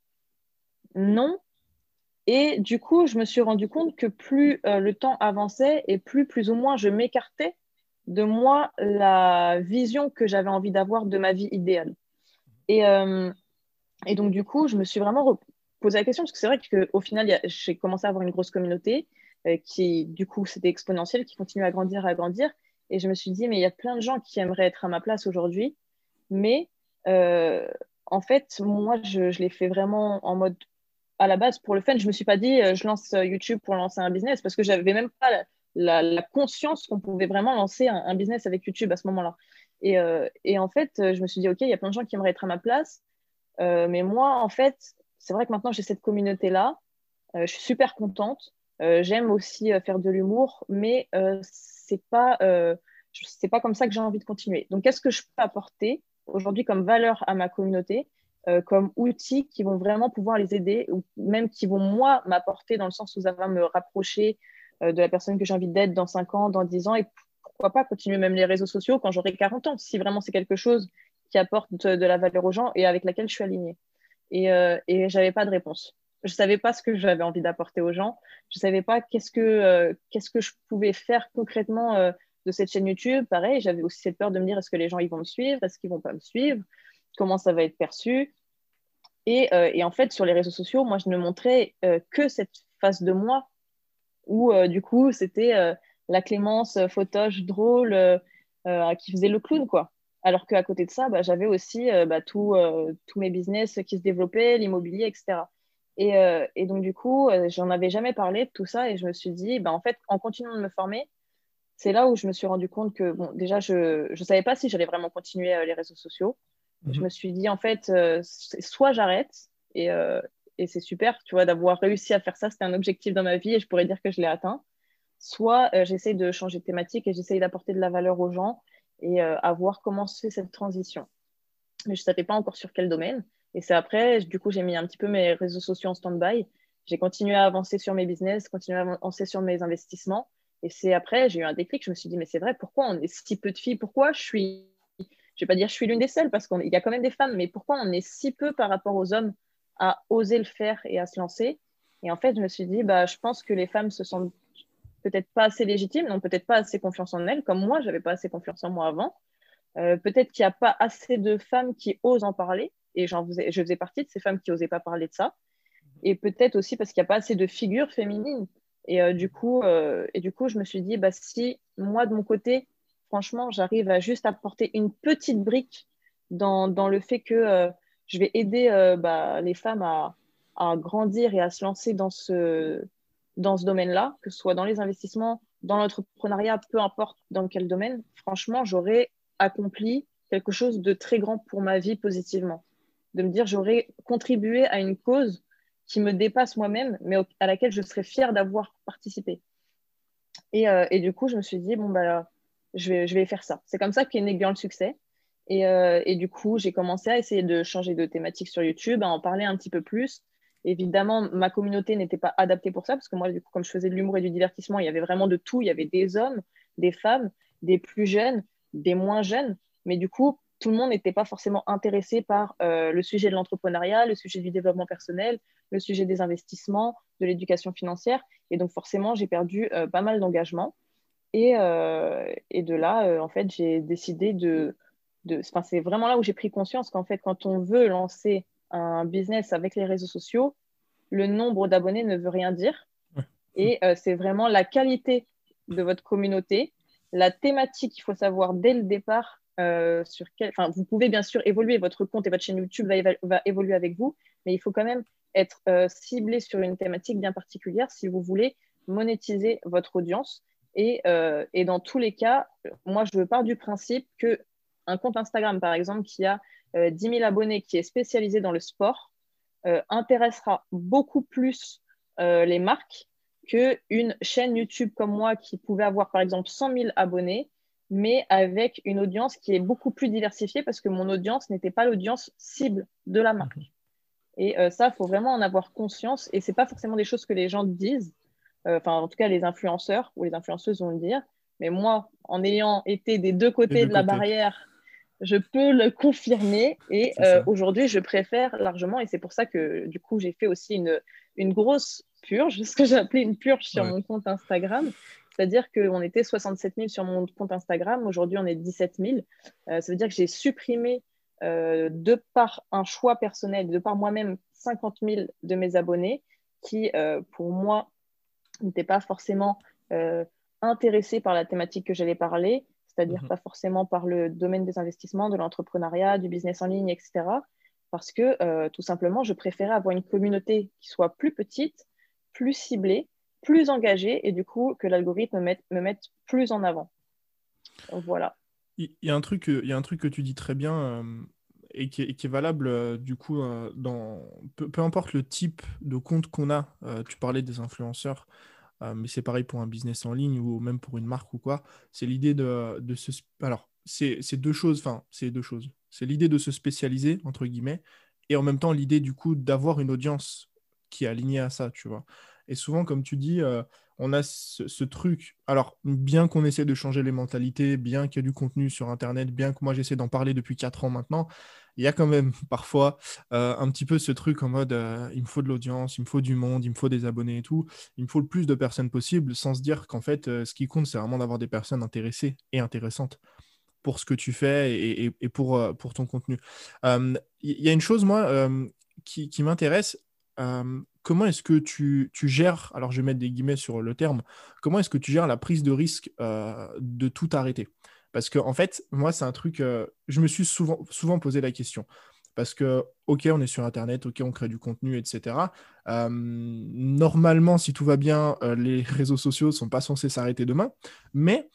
Non. Et du coup, je me suis rendu compte que plus euh, le temps avançait et plus, plus ou moins, je m'écartais de moi la vision que j'avais envie d'avoir de ma vie idéale. Et, euh, et, donc, du coup, je me suis vraiment posé la question parce que c'est vrai qu'au final, j'ai commencé à avoir une grosse communauté. Euh, qui, du coup, c'était exponentiel, qui continue à grandir, à grandir. Et je me suis dit, mais il y a plein de gens qui aimeraient être à ma place aujourd'hui. Mais euh, en fait, moi, je, je l'ai fait vraiment en mode à la base pour le fun. Je me suis pas dit, je lance YouTube pour lancer un business parce que j'avais même pas la, conscience qu'on pouvait vraiment lancer un, business avec YouTube à ce moment-là. Et, et, en fait, je me suis dit, OK, il y a plein de gens qui aimeraient être à ma place. mais moi, en fait, c'est vrai que maintenant, j'ai cette communauté-là. je suis super contente. Euh, j'aime aussi euh, faire de l'humour, mais euh, c'est pas pas comme ça que j'ai envie de continuer. Donc, qu'est-ce que je peux apporter aujourd'hui comme valeur à ma communauté, comme outils qui vont vraiment pouvoir les aider, ou même qui vont, moi, m'apporter dans le sens où ça va me rapprocher de la personne que j'ai envie d'être dans 5 ans, dans 10 ans, et pourquoi pas continuer même les réseaux sociaux quand j'aurai 40 ans, si vraiment c'est quelque chose qui apporte de, la valeur aux gens et avec laquelle je suis alignée. Et, euh, et je n'avais pas de réponse. Je ne savais pas ce que j'avais envie d'apporter aux gens. Je ne savais pas qu'est-ce que, euh, que je pouvais faire concrètement euh, de cette chaîne YouTube. Pareil, j'avais aussi cette peur de me dire est-ce que les gens ils vont me suivre? Est-ce qu'ils vont pas me suivre? Comment ça va être perçu? Et, et, en fait, sur les réseaux sociaux, moi, je ne montrais que cette face de moi où, du coup, c'était la Clémence photoche drôle qui faisait le clown, quoi. Alors qu'à côté de ça, bah, j'avais aussi euh, bah, tous mes business qui se développaient, l'immobilier, etc. Euh, et, donc, du coup, euh, j'en avais jamais parlé de tout ça et je me suis dit, bah, en fait, en continuant de me former, c'est là où je me suis rendu compte que, bon, déjà, je ne savais pas si j'allais vraiment continuer les réseaux sociaux. Je mhm. me suis dit, en fait, soit j'arrête et, et c'est super, tu vois, d'avoir réussi à faire ça, c'était un objectif dans ma vie et je pourrais dire que je l'ai atteint. Soit j'essaie de changer de thématique et j'essaie d'apporter de la valeur aux gens et euh, à voir comment se fait cette transition. Mais je ne savais pas encore sur quel domaine. Et c'est après, du coup, j'ai mis un petit peu mes réseaux sociaux en stand-by. J'ai continué à avancer sur mes business, continué à avancer sur mes investissements. Et c'est après, j'ai eu un déclic. Je me suis dit, mais c'est vrai, pourquoi on est si peu de filles? Pourquoi je suis, je vais pas dire je suis l'une des seules, parce qu'il y a quand même des femmes, mais pourquoi on est si peu par rapport aux hommes? À oser le faire et à se lancer Et en fait, je me suis dit, bah, je pense que les femmes se sentent peut-être pas assez légitimes, n'ont peut-être pas assez confiance en elles, comme moi, j'avais pas assez confiance en moi avant. Euh, peut-être qu'il n'y a pas assez de femmes qui osent en parler, et j'en faisais, je faisais partie de ces femmes qui n'osaient pas parler de ça. Et peut-être aussi parce qu'il n'y a pas assez de figures féminines. Et, euh, du coup, euh, et du coup, je me suis dit, bah, si moi, de mon côté, franchement, j'arrive à juste apporter une petite brique dans, dans le fait que je vais aider bah, les femmes à, grandir et à se lancer dans ce, domaine-là, que ce soit dans les investissements, dans l'entrepreneuriat, peu importe dans quel domaine, franchement, j'aurais accompli quelque chose de très grand pour ma vie positivement. De me dire, j'aurais contribué à une cause qui me dépasse moi-même, mais à laquelle je serais fière d'avoir participé. Et, euh, et, du coup, je me suis dit, bon, bah, je vais, faire ça. C'est comme ça qu'est né Girl Succès. Et, euh, et du coup, j'ai commencé à essayer de changer de thématique sur YouTube, à en parler un petit peu plus, Évidemment, ma communauté n'était pas adaptée pour ça, parce que moi, du coup, comme je faisais de l'humour et du divertissement, il y avait vraiment de tout. Il y avait des hommes, des femmes, des plus jeunes, des moins jeunes. Mais du coup, tout le monde n'était pas forcément intéressé par euh, le sujet de l'entrepreneuriat, le sujet du développement personnel, le sujet des investissements, de l'éducation financière. Et donc, forcément, j'ai perdu euh, pas mal d'engagement. Et, et, de là, en fait, j'ai décidé de. De c'est vraiment là où j'ai pris conscience qu'en fait, quand on veut lancer un business avec les réseaux sociaux, le nombre d'abonnés ne veut rien dire. Et euh, c'est vraiment la qualité de votre communauté, la thématique qu'il faut savoir dès le départ. Euh, sur quel... enfin, vous pouvez bien sûr évoluer, votre compte et votre chaîne YouTube va, évoluer avec vous, mais il faut quand même être euh, ciblé sur une thématique bien particulière si vous voulez monétiser votre audience. Et, et dans tous les cas, moi, je pars du principe que un compte Instagram, par exemple, qui a 10 euh, 000 abonnés qui est spécialisé dans le sport euh, intéressera beaucoup plus euh, les marques qu'une chaîne YouTube comme moi qui pouvait avoir par exemple 100 000 abonnés, mais avec une audience qui est beaucoup plus diversifiée parce que mon audience n'était pas l'audience cible de la marque. Et ça, il faut vraiment en avoir conscience. Et ce n'est pas forcément des choses que les gens disent. Enfin, en tout cas, les influenceurs ou les influenceuses vont le dire. Mais moi, en ayant été des deux côtés de la barrière je peux le confirmer. Et euh, aujourd'hui, je préfère largement, et c'est pour ça que du coup, j'ai fait aussi une, une grosse purge, ce que j'ai appelé une purge sur mon compte Instagram. C'est-à-dire qu'on était 67 000 sur mon compte Instagram, aujourd'hui on est 17 000. Euh, ça veut dire que j'ai supprimé, euh, de par un choix personnel, de par moi-même, 50 000 de mes abonnés qui, pour moi, n'étaient pas forcément intéressés par la thématique que j'allais parler c'est-à-dire mhm. pas forcément par le domaine des investissements, de l'entrepreneuriat, du business en ligne, etc. Parce que euh, tout simplement, je préférais avoir une communauté qui soit plus petite, plus ciblée, plus engagée, et du coup que l'algorithme me mette, me mette plus en avant. voilà. Il y, a un truc, il y a un truc que tu dis très bien. Euh, et qui, est, valable euh, du coup dans peu, peu, importe le type de compte qu'on a. tu parlais des influenceurs. Euh, mais c'est pareil pour un business en ligne ou même pour une marque ou quoi. C'est l'idée de, de se. Alors, c'est deux choses. Enfin, c'est deux choses. C'est l'idée de se spécialiser, entre guillemets, et en même temps l'idée du coup d'avoir une audience qui est alignée à ça, tu vois. Et souvent, comme tu dis, euh, on a ce, truc. Alors, bien qu'on essaie de changer les mentalités, bien qu'il y ait du contenu sur Internet, bien que moi j'essaie d'en parler depuis 4 ans maintenant, il y a quand même parfois euh, un petit peu ce truc en mode euh, il me faut de l'audience, il me faut du monde, il me faut des abonnés et tout. Il me faut le plus de personnes possible sans se dire qu'en fait, ce qui compte, c'est vraiment d'avoir des personnes intéressées et intéressantes pour ce que tu fais et, pour, ton contenu. Il y a une chose, moi, qui m'intéresse comment est-ce que tu, gères, alors je vais mettre des guillemets sur le terme, comment est-ce que tu gères la prise de risque euh, de tout arrêter? Parce que en fait, moi, c'est un truc, euh, je me suis souvent, souvent posé la question. Parce que, OK, on est sur Internet, OK, on crée du contenu, etc. normalement, si tout va bien, euh, les réseaux sociaux ne sont pas censés s'arrêter demain. Mais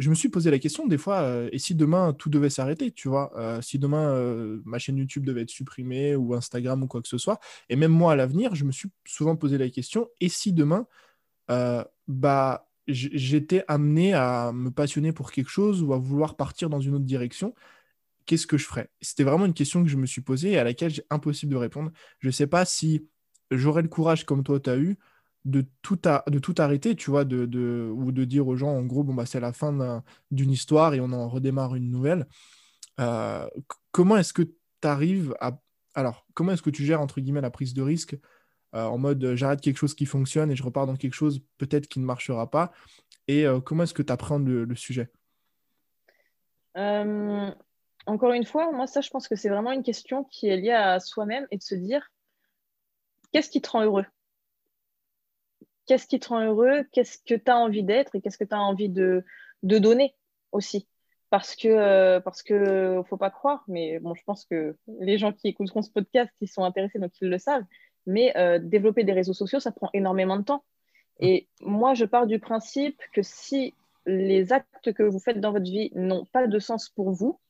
je me suis posé la question des fois, euh, et si demain tout devait s'arrêter, tu vois, euh, si demain euh, ma chaîne YouTube devait être supprimée ou Instagram ou quoi que ce soit, et même moi à l'avenir, je me suis souvent posé la question, et si demain, bah, j'étais amené à me passionner pour quelque chose ou à vouloir partir dans une autre direction, qu'est-ce que je ferais? C'était vraiment une question que je me suis posée et à laquelle j'ai impossible de répondre. Je ne sais pas si j'aurais le courage comme toi tu as eu de tout, de tout arrêter, tu vois, de, ou de dire aux gens, en gros, bon, bah, c'est la fin d'une histoire et on en redémarre une nouvelle. Euh, comment est-ce que tu arrives à... Alors, comment est-ce que tu gères, entre guillemets, la prise de risque euh, en mode euh, j'arrête quelque chose qui fonctionne et je repars dans quelque chose peut-être qui ne marchera pas? Et comment est-ce que tu apprends le, le sujet? Encore une fois, moi, ça, je pense que c'est vraiment une question qui est liée à soi-même et de se dire qu'est-ce qui te rend heureux? Qu'est-ce qui te rend heureux, qu'est-ce que tu as envie d'être et qu'est-ce que tu as envie de, donner aussi. Parce que, euh, parce que faut pas croire, mais bon, je pense que les gens qui écouteront ce podcast, ils sont intéressés, donc ils le savent. Mais euh, développer des réseaux sociaux, ça prend énormément de temps. Et moi, je pars du principe que si les actes que vous faites dans votre vie n'ont pas de sens pour vous,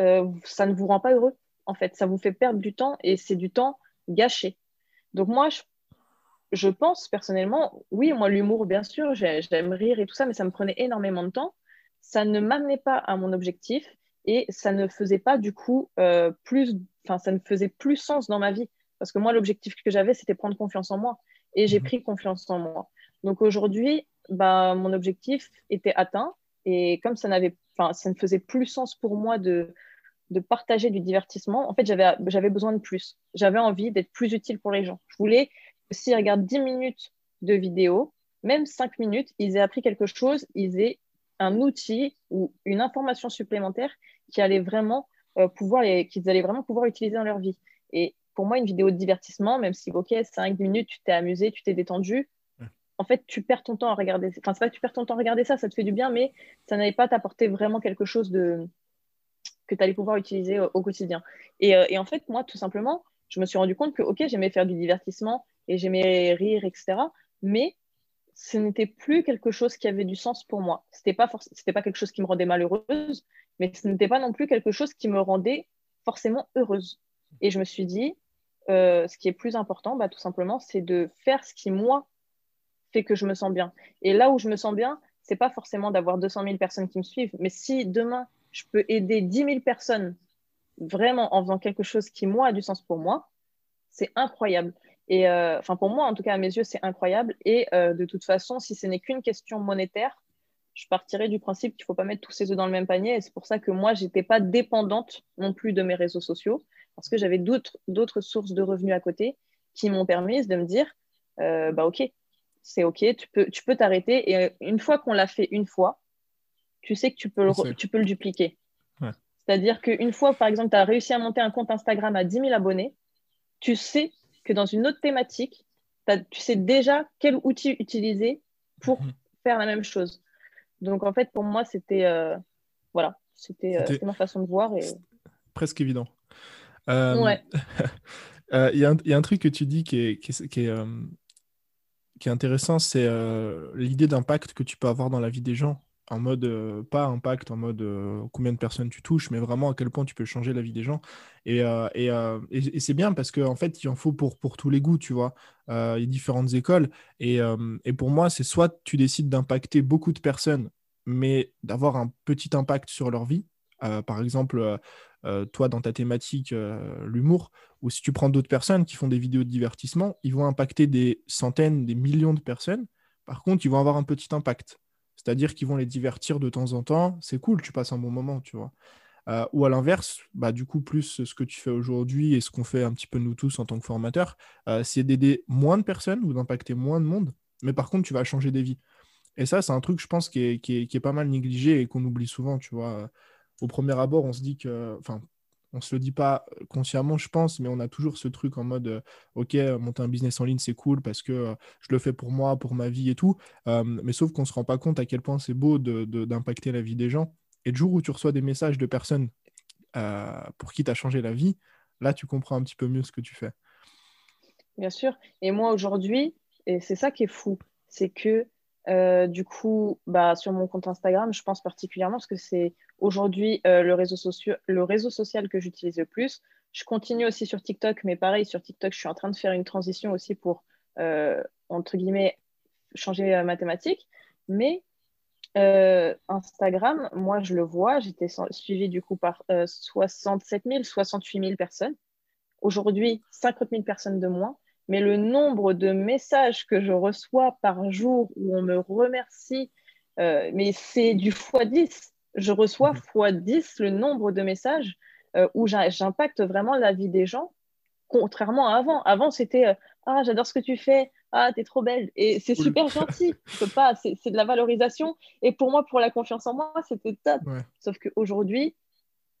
euh, ça ne vous rend pas heureux. En fait, ça vous fait perdre du temps et c'est du temps gâché. Donc moi, je je pense personnellement, oui, moi, l'humour, bien sûr, j'aime rire et tout ça, mais ça me prenait énormément de temps. Ça ne m'amenait pas à mon objectif et ça ne faisait pas, du coup, euh, plus, enfin, ça ne faisait plus sens dans ma vie. Parce que moi, l'objectif que j'avais, c'était prendre confiance en moi. Et j'ai mhm. pris confiance en moi. Donc aujourd'hui, bah, mon objectif était atteint. Et comme ça, n'avait, ça ne faisait plus sens pour moi de, de partager du divertissement, en fait, j'avais, j'avais besoin de plus. J'avais envie d'être plus utile pour les gens. Je voulais s'ils regardent 10 minutes de vidéo, même 5 minutes, ils aient appris quelque chose, ils aient un outil ou une information supplémentaire qui allait vraiment euh, pouvoir qu'ils allaient vraiment pouvoir utiliser dans leur vie. Et pour moi, une vidéo de divertissement, même si, ok, 5 minutes, tu t'es amusé, tu t'es détendu, en fait, tu perds ton temps à regarder. Enfin, c'est pas que tu perds ton temps à regarder ça, ça te fait du bien, mais ça n'allait pas t'apporter vraiment quelque chose de que tu allais pouvoir utiliser au, quotidien. Et, euh, et, en fait, moi, tout simplement, je me suis rendu compte que, ok, j'aimais faire du divertissement, et j'aimais rire, etc. Mais ce n'était plus quelque chose qui avait du sens pour moi. Ce n'était pas, c'était pas quelque chose qui me rendait malheureuse, mais ce n'était pas non plus quelque chose qui me rendait forcément heureuse. Et je me suis dit, euh, ce qui est plus important, bah, tout simplement, c'est de faire ce qui, moi, fait que je me sens bien. Et là où je me sens bien, c'est pas forcément d'avoir 200 000 personnes qui me suivent, mais si demain, je peux aider 10 000 personnes vraiment en faisant quelque chose qui, moi, a du sens pour moi, c'est incroyable. Et euh, enfin, pour moi, en tout cas, à mes yeux, c'est incroyable. Et euh, de toute façon, si ce n'est qu'une question monétaire, je partirais du principe qu'il ne faut pas mettre tous ses œufs dans le même panier. Et c'est pour ça que moi, je n'étais pas dépendante non plus de mes réseaux sociaux, parce que j'avais d'autres sources de revenus à côté qui m'ont permis de me dire, euh, bah ok, c'est ok, tu peux tu peux t'arrêter. Et une fois qu'on l'a fait une fois, tu sais que tu peux le, tu peux le dupliquer. C'est-à-dire qu'une fois, par exemple, tu as réussi à monter un compte Instagram à 10 000 abonnés, tu sais que dans une autre thématique, tu sais déjà quel outil utiliser pour mhm. faire la même chose. Donc en fait, pour moi, c'était euh, voilà, euh, c'était ma façon de voir. Et... Presque évident. Euh, ouais. Il y, y, a un truc que tu dis qui est, qui est, qui est, qui est intéressant, c'est l'idée d'impact que tu peux avoir dans la vie des gens en mode, euh, pas impact, en mode euh, combien de personnes tu touches, mais vraiment à quel point tu peux changer la vie des gens. Et, euh, et, c'est bien parce qu'en en fait, il en faut pour, pour tous les goûts, tu vois. il y a différentes écoles. Et, pour moi, c'est soit tu décides d'impacter beaucoup de personnes, mais d'avoir un petit impact sur leur vie, par exemple, toi dans ta thématique, l'humour, ou si tu prends d'autres personnes qui font des vidéos de divertissement, ils vont impacter des centaines, des millions de personnes. Par contre, ils vont avoir un petit impact. C'est-à-dire qu'ils vont les divertir de temps en temps. C'est cool, tu passes un bon moment, tu vois. Euh, ou à l'inverse, bah, du coup, plus ce que tu fais aujourd'hui et ce qu'on fait un petit peu nous tous en tant que formateurs, euh, c'est d'aider moins de personnes ou d'impacter moins de monde, mais par contre, tu vas changer des vies. Et ça, c'est un truc, je pense, qui est, pas mal négligé et qu'on oublie souvent, tu vois. Au premier abord, on se dit que, enfin, on se le dit pas consciemment, je pense, mais on a toujours ce truc en mode, euh, ok, monter un business en ligne, c'est cool parce que je le fais pour moi, pour ma vie et tout. mais sauf qu'on se rend pas compte à quel point c'est beau d'impacter la vie des gens. Et le jour où tu reçois des messages de personnes euh, pour qui tu as changé la vie, là, tu comprends un petit peu mieux ce que tu fais. Bien sûr. Et moi, aujourd'hui, et c'est ça qui est fou, c'est que euh, du coup, bah, sur mon compte Instagram, je pense particulièrement parce que c'est aujourd'hui euh, le, réseau social que j'utilise le plus. Je continue aussi sur TikTok, mais pareil, sur TikTok, je suis en train de faire une transition aussi pour, entre guillemets, changer ma thématique. Mais euh, Instagram, moi, je le vois, j'étais suivie du coup par 67 000, 68 000 personnes. Aujourd'hui, 50 000 personnes de moins. Mais le nombre de messages que je reçois par jour où on me remercie, euh, mais c'est du x10. Je reçois x10 le nombre de messages euh, où j'impacte vraiment la vie des gens, contrairement à avant. Avant, c'était Ah, j'adore ce que tu fais, ah, t'es trop belle. Et c'est super gentil. Je peux pas, c'est de la valorisation. Et pour moi, pour la confiance en moi, c'était top. Sauf qu'aujourd'hui,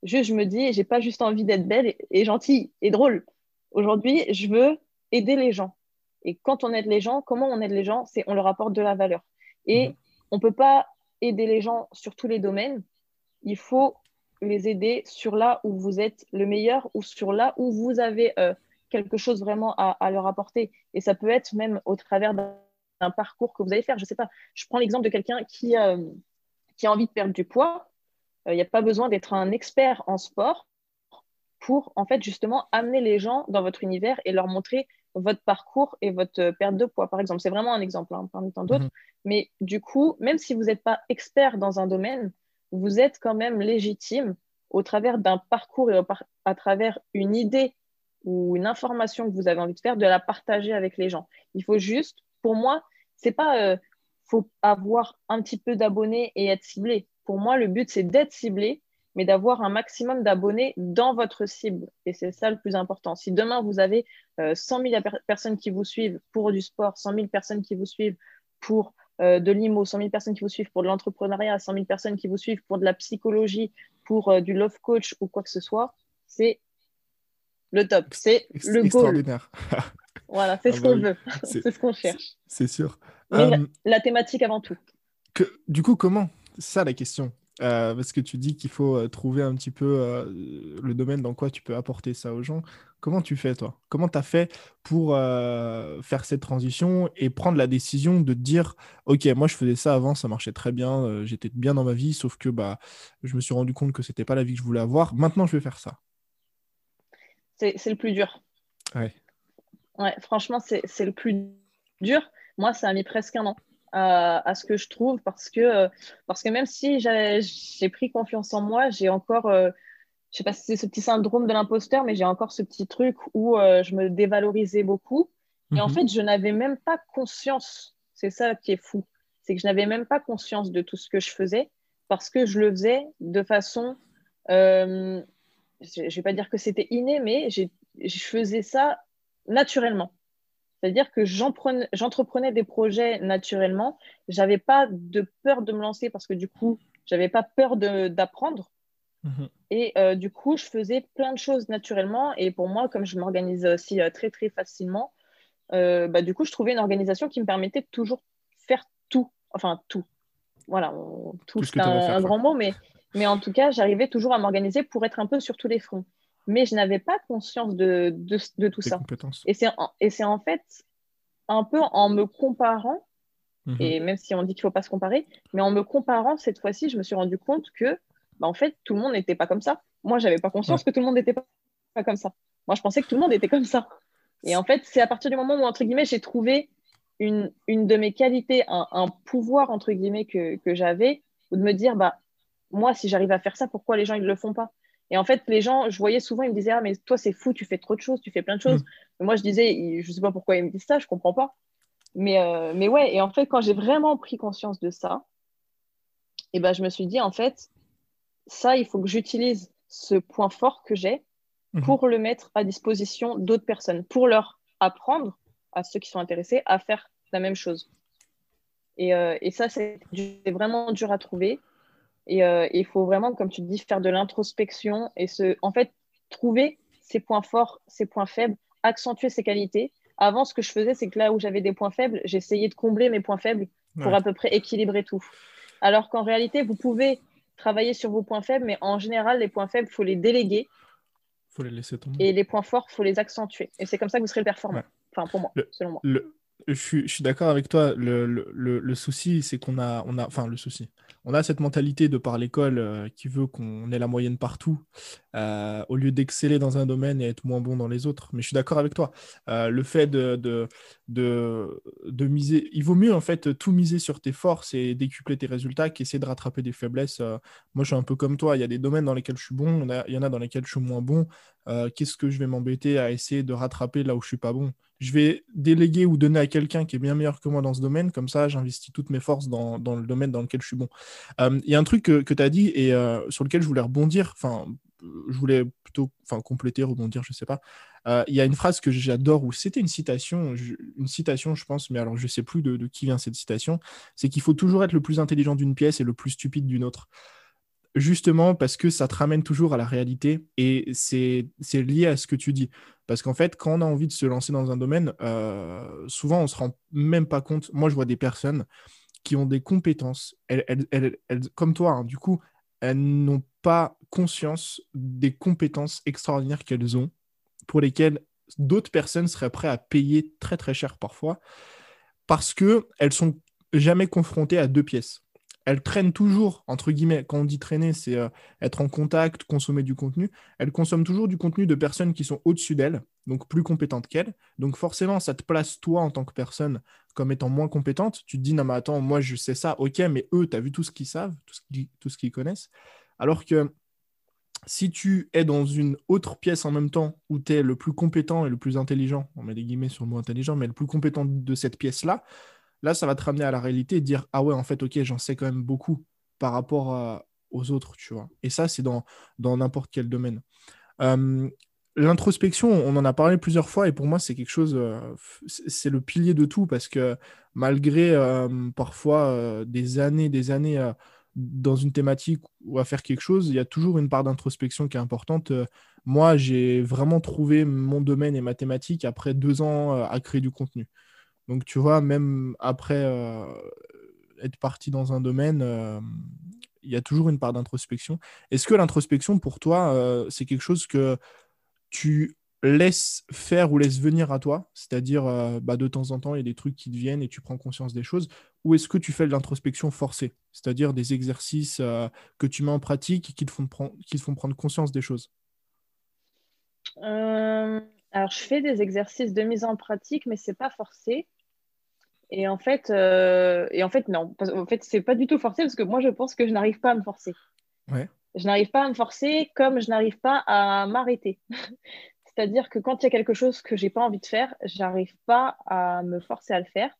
je, je me dis, j'ai pas juste envie d'être belle et, gentille et drôle. Aujourd'hui, je veux aider les gens. Et quand on aide les gens, comment on aide les gens C'est on leur apporte de la valeur. Et mhm. on peut pas aider les gens sur tous les domaines. Il faut les aider sur là où vous êtes le meilleur ou sur là où vous avez euh, quelque chose vraiment à, leur apporter. Et ça peut être même au travers d'un parcours que vous allez faire. Je ne sais pas, je prends l'exemple de quelqu'un qui, euh, qui a envie de perdre du poids. Il euh, n'y a pas besoin d'être un expert en sport pour, en fait, justement, amener les gens dans votre univers et leur montrer votre parcours et votre perte de poids, par exemple. C'est vraiment un exemple hein, parmi tant d'autres. Mhm. Mais du coup, même si vous n'êtes pas expert dans un domaine, vous êtes quand même légitime au travers d'un parcours et à travers une idée ou une information que vous avez envie de faire, de la partager avec les gens. Il faut juste, pour moi, c'est pas euh, faut avoir un petit peu d'abonnés et être ciblé. Pour moi, le but, c'est d'être ciblé, mais d'avoir un maximum d'abonnés dans votre cible. Et c'est ça le plus important. Si demain, vous avez 100 euh, 000 personnes qui vous suivent pour du sport, 100 000 personnes qui vous suivent pour euh, de l'IMO, 100 000 personnes qui vous suivent pour de l'entrepreneuriat, 100 000 personnes qui vous suivent pour de la psychologie, pour euh, du love coach ou quoi que ce soit, c'est le top. C'est le extraordinaire. voilà, c'est ah ce bah qu'on veut. c'est ce qu'on cherche. C'est sûr. Euh, la thématique avant tout. Que, du coup, comment? C'est ça la question. Euh, parce que tu dis qu'il faut euh, trouver un petit peu le domaine dans quoi tu peux apporter ça aux gens. Comment tu fais, toi? Comment tu as fait pour faire cette transition et prendre la décision de dire Ok, moi je faisais ça avant, ça marchait très bien, j'étais bien dans ma vie, sauf que bah, je me suis rendu compte que c'était pas la vie que je voulais avoir. Maintenant, je vais faire ça c'est le plus dur. Ouais. Ouais, franchement, c'est le plus dur. Moi, ça a mis presque un an à, ce que je trouve parce que, parce que même si j'ai pris confiance en moi, j'ai encore, euh, je sais pas si c'est ce petit syndrome de l'imposteur, mais j'ai encore ce petit truc où euh, je me dévalorisais beaucoup. Et en mhm. fait, je n'avais même pas conscience. C'est ça qui est fou. C'est que je n'avais même pas conscience de tout ce que je faisais parce que je le faisais de façon euh, je ne vais pas dire que c'était inné, mais je faisais ça naturellement. C'est-à-dire que j'entreprenais des projets naturellement. J'avais pas de peur de me lancer parce que du coup, j'avais pas peur d'apprendre. Mhm. Et euh, du coup, je faisais plein de choses naturellement. Et pour moi, comme je m'organise aussi euh, très, très facilement, euh, bah, du coup, je trouvais une organisation qui me permettait de toujours faire tout. Enfin, tout. Voilà, tout, c'est un, grand mot, mais mais en tout cas, j'arrivais toujours à m'organiser pour être un peu sur tous les fronts. Mais je n'avais pas conscience de, de, tout ça. Et c'est en, en fait un peu en me comparant, mhm. et même si on dit qu'il ne faut pas se comparer, mais en me comparant, cette fois-ci, je me suis rendu compte que, bah, en fait, tout le monde n'était pas comme ça. Moi, je n'avais pas conscience que tout le monde n'était pas, comme ça. Moi, je pensais que tout le monde était comme ça. Et en fait, c'est à partir du moment où, entre guillemets, j'ai trouvé une, une, de mes qualités, un, un pouvoir, entre guillemets, que, que j'avais, ou de me dire, bah, moi, si j'arrive à faire ça, pourquoi les gens ils le font pas? Et en fait, les gens, je voyais souvent, ils me disaient ah mais toi c'est fou, tu fais trop de choses, tu fais plein de choses. Mm. moi, je disais, je sais pas pourquoi ils me disent ça, je comprends pas. Mais euh, mais ouais, et en fait, quand j'ai vraiment pris conscience de ça, et eh ben je me suis dit en fait, ça, il faut que j'utilise ce point fort que j'ai mhm. pour le mettre à disposition d'autres personnes, pour leur apprendre à ceux qui sont intéressés à faire la même chose. Et, euh, et ça, c'est vraiment dur à trouver. Et euh, il faut vraiment, comme tu dis, faire de l'introspection et se, en fait, trouver ses points forts, ses points faibles, accentuer ses qualités. Avant, ce que je faisais, c'est que là où j'avais des points faibles, j'essayais de combler mes points faibles pour à peu près équilibrer tout. Alors qu'en réalité, vous pouvez travailler sur vos points faibles, mais en général, les points faibles, il faut les déléguer. faut les laisser tomber. Et les points forts, il faut les accentuer. Et c'est comme ça que vous serez le performant. Enfin, pour moi, selon moi. Je suis, d'accord avec toi. Le, souci, c'est qu'on a, on. Enfin, le souci on a cette mentalité de par l'école euh, qui veut qu'on ait la moyenne partout, euh, au lieu d'exceller dans un domaine et être moins bon dans les autres. Mais je suis d'accord avec toi. Euh, le fait de, miser, il vaut mieux en fait tout miser sur tes forces et décupler tes résultats qu'essayer de rattraper des faiblesses. moi, je suis un peu comme toi. Il y a des domaines dans lesquels je suis bon, il y en a dans lesquels je suis moins bon. Qu'est-ce que je vais m'embêter à essayer de rattraper là où je suis pas bon? Je vais déléguer ou donner à quelqu'un qui est bien meilleur que moi dans ce domaine. Comme ça, j'investis toutes mes forces dans, le domaine dans lequel je suis bon. Euh, il y a un truc que, tu as dit et euh, sur lequel je voulais rebondir. Enfin, je voulais plutôt compléter, rebondir, je sais pas. Euh, il y a une phrase que j'adore où c'était une citation, une citation, je pense, mais alors je sais plus de qui vient cette citation. C'est qu'il faut toujours être le plus intelligent d'une pièce et le plus stupide d'une autre justement parce que ça te ramène toujours à la réalité et c'est lié à ce que tu dis. Parce qu'en fait, quand on a envie de se lancer dans un domaine, euh, souvent on se rend même pas compte. Moi, je vois des personnes qui ont des compétences, comme toi, hein, du coup, elles n'ont pas conscience des compétences extraordinaires qu'elles ont, pour lesquelles d'autres personnes seraient prêtes à payer très très cher parfois, parce qu'elles sont jamais confrontées à deux pièces elle traîne toujours, entre guillemets, quand on dit traîner, c'est euh, être en contact, consommer du contenu. Elle consomme toujours du contenu de personnes qui sont au-dessus d'elle, donc plus compétentes qu'elle. Donc forcément, ça te place toi en tant que personne comme étant moins compétente. Tu te dis, non mais attends, moi je sais ça, ok, mais eux, tu as vu tout ce qu'ils savent, tout ce qu'ils connaissent. Alors que si tu es dans une autre pièce en même temps où tu es le plus compétent et le plus intelligent, on met des guillemets sur le mot intelligent, mais le plus compétent de cette pièce-là, Là, ça va te ramener à la réalité et dire Ah ouais, en fait, ok, j'en sais quand même beaucoup par rapport aux autres, tu vois. Et ça, c'est dans n'importe quel domaine. L'introspection, on en a parlé plusieurs fois et pour moi, c'est quelque chose, euh, c'est le pilier de tout parce que malgré parfois euh, des années, des années euh, dans une thématique ou à faire quelque chose, il y a toujours une part d'introspection qui est importante. moi, j'ai vraiment trouvé mon domaine et ma thématique après deux ans à créer du contenu. Donc, tu vois, même après euh, être parti dans un domaine, euh, il y a toujours une part d'introspection. Est-ce que l'introspection, pour toi, euh, c'est quelque chose que tu laisses faire ou laisses venir à toi? C'est-à-dire, bah, de temps en temps, il y a des trucs qui te viennent et tu prends conscience des choses Ou est-ce que tu fais de l'introspection forcée? C'est-à-dire des exercices que tu mets en pratique et qui te font, prendre conscience des choses? Alors, je fais des exercices de mise en pratique, mais c'est pas forcé. Et en fait, euh, et en fait non. En fait, c'est pas du tout forcé parce que moi, je pense que je n'arrive pas à me forcer. Ouais. Je n'arrive pas à me forcer comme je n'arrive pas à m'arrêter. C'est-à-dire que quand il y a quelque chose que j'ai pas envie de faire, j'arrive pas à me forcer à le faire.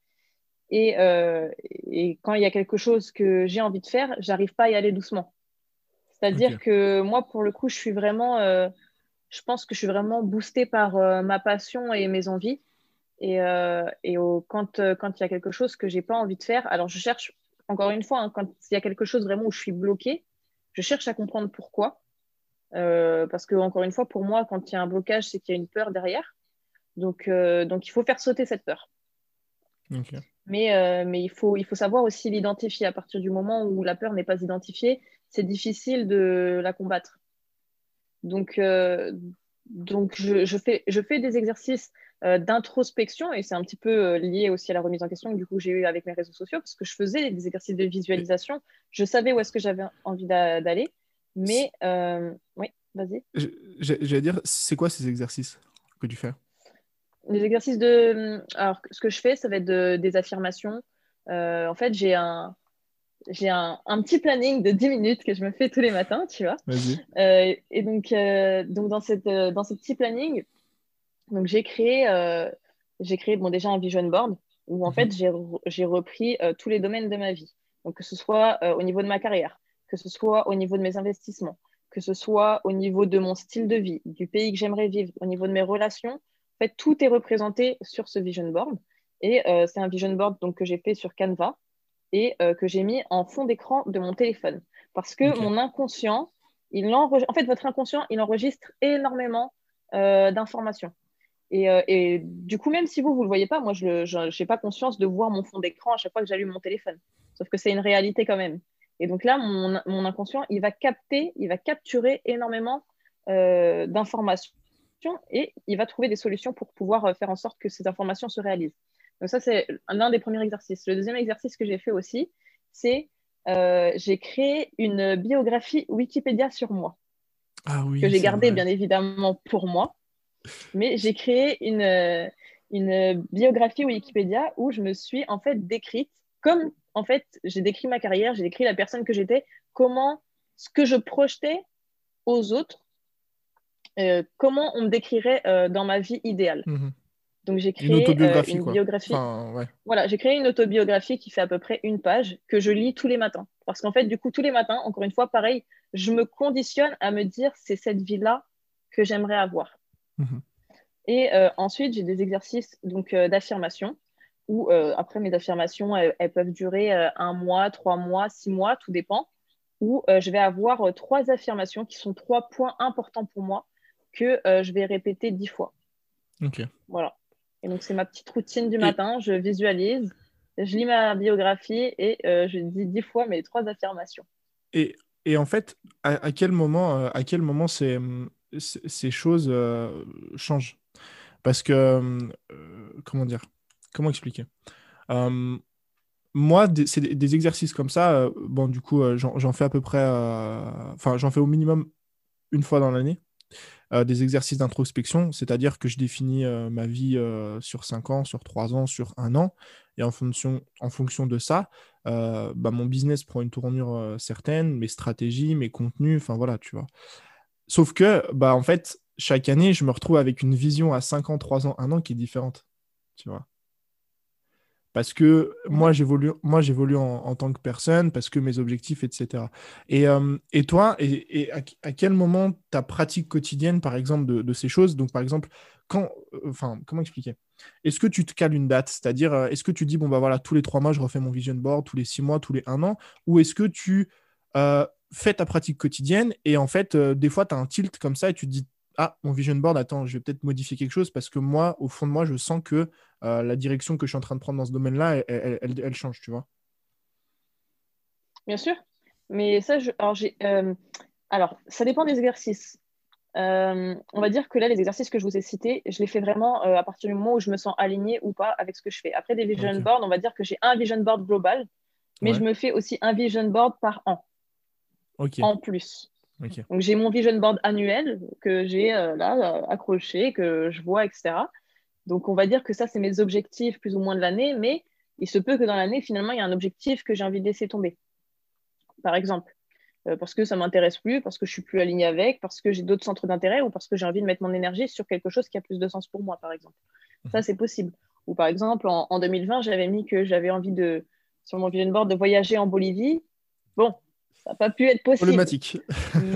Et, euh, et quand il y a quelque chose que j'ai envie de faire, j'arrive pas à y aller doucement. C'est-à-dire que moi, pour le coup, je suis vraiment, euh, je pense que je suis vraiment boostée par ma passion et mes envies. Et, euh, et quand, euh, quand il y a quelque chose que j'ai pas envie de faire, alors je cherche, encore une fois, hein, quand il y a quelque chose vraiment où je suis bloquée, je cherche à comprendre pourquoi. Euh, parce que, encore une fois, pour moi, quand il y a un blocage, c'est qu'il y a une peur derrière. Donc, donc il faut faire sauter cette peur. Mais, mais il, faut, il faut savoir aussi l'identifier. À partir du moment où la peur n'est pas identifiée, c'est difficile de la combattre. Donc, donc je, je, fais, je fais des exercices d'introspection et c'est un petit peu euh, lié aussi à la remise en question que du coup j'ai eu avec mes réseaux sociaux parce que je faisais des exercices de visualisation, je savais où est-ce que j'avais envie d'aller, mais euh, oui, vas-y. J'allais dire, c'est quoi ces exercices que tu fais? Les exercices de, alors ce que je fais, ça va être des affirmations. en fait, j'ai un, j'ai un, petit planning de 10 minutes que je me fais tous les matins, tu vois. Euh, et donc, euh, donc dans, cette, euh, dans ce petit planning, donc j'ai créé, j'ai créé bon, déjà un vision board où en mhm. fait j'ai repris tous les domaines de ma vie. Donc que ce soit au niveau de ma carrière, que ce soit au niveau de mes investissements, que ce soit au niveau de mon style de vie, du pays que j'aimerais vivre, au niveau de mes relations. En fait, tout est représenté sur ce vision board. Et c'est un vision board donc, que j'ai fait sur Canva et euh, que j'ai mis en fond d'écran de mon téléphone. Parce que mon inconscient, il en fait, votre inconscient, il enregistre énormément euh, Euh, et, du coup, même si vous, vous ne le voyez pas, moi, je n'ai pas conscience de voir mon fond d'écran à chaque fois que j'allume mon téléphone. Sauf que c'est une réalité quand même. Et donc là, mon, mon, inconscient, il va capter, il va capturer énormément d'informations et il va trouver des solutions pour pouvoir faire en sorte que ces informations se réalisent. Donc ça, c'est l'un des premiers exercices. Le deuxième exercice que j'ai fait aussi, c'est euh, j'ai créé une biographie Wikipédia sur moi. Ah oui, que j'ai gardée bien évidemment pour moi. Mais j'ai créé une, une biographie Wikipédia où je me suis en fait décrite comme en fait j'ai décrit ma carrière, j'ai décrit la personne que j'étais, comment ce que je projetais aux autres, euh, comment on me décrirait euh, dans ma vie idéale. Mhm. Donc j'ai créé une, euh, biographie. Voilà, j'ai créé une autobiographie qui fait à peu près une page que je lis tous les matins. Parce qu'en fait, du coup, tous les matins, encore une fois, pareil, je me conditionne à me dire c'est cette vie-là que j'aimerais avoir. Mhm. Et euh, ensuite, j'ai des exercices donc euh, d'affirmation où après mes affirmations, elles, peuvent durer un mois, trois mois, six mois, tout dépend. Où je vais avoir trois affirmations qui sont trois points importants pour moi que je vais répéter dix fois. Ok. Voilà. Et donc, c'est ma petite routine du matin. Je visualise, je lis ma biographie et euh, je dis dix fois mes trois affirmations. Et, et en fait, à, quel moment, euh, à quel moment ces, ces choses euh, changent Parce que, comment dire Comment expliquer? Moi, c'est des, exercices comme ça. bon, du coup, j'en fais à peu près. Enfin, j'en fais au minimum une fois dans l'année. Euh, des exercices d'introspection, c'est-à-dire que je définis euh, ma vie euh, sur 5 ans, sur 3 ans, sur un an, et en fonction, en fonction de ça, bah, mon business prend une tournure certaine, mes stratégies, mes contenus, enfin voilà, tu vois. Sauf que, bah, en fait, chaque année, je me retrouve avec une vision à 5 ans, 3 ans, 1 an qui est différente, tu vois. Parce que moi j'évolue moi j'évolue en, tant que personne parce que mes objectifs etc et, euh, et toi et, à, quel moment ta pratique quotidienne par exemple de, ces choses donc par exemple quand euh, enfin comment expliquer? Est-ce que tu te cales une date? C'est-à-dire euh, est-ce que tu dis bon bah voilà tous les trois mois je refais mon vision board tous les six mois tous les un an? Ou est-ce que tu fais ta pratique quotidienne et en fait des fois tu as un tilt comme ça et tu te dis ah, mon vision board, attends, je vais peut-être modifier quelque chose parce que moi, au fond de moi, je sens que euh, la direction que je suis en train de prendre dans ce domaine-là, elle, change, tu vois. Bien sûr. Mais ça, je... alors, euh, alors, ça dépend des exercices. Euh, on va dire que là, les exercices que je vous ai cités, je les fais vraiment à partir du moment où je me sens alignée ou pas avec ce que je fais. Après, des vision boards, on va dire que j'ai un vision board global, mais je me fais aussi un vision board par an. En plus. Donc j'ai mon vision board annuel que j'ai euh, là euh, accroché, que je vois, etc. Donc on va dire que ça, c'est mes objectifs plus ou moins de l'année, mais il se peut que dans l'année, finalement, il y a un objectif que j'ai envie de laisser tomber. Par exemple, euh, parce que ça ne m'intéresse plus, parce que je suis plus alignée avec, parce que j'ai d'autres centres d'intérêt ou parce que j'ai envie de mettre mon énergie sur quelque chose qui a plus de sens pour moi, par exemple. Ça, mhm. c'est possible. Ou par exemple, en, en 2020, j'avais mis que j'avais envie de, sur mon vision board, de voyager en Bolivie. Bon, ça n'a pas pu être possible. Problématique.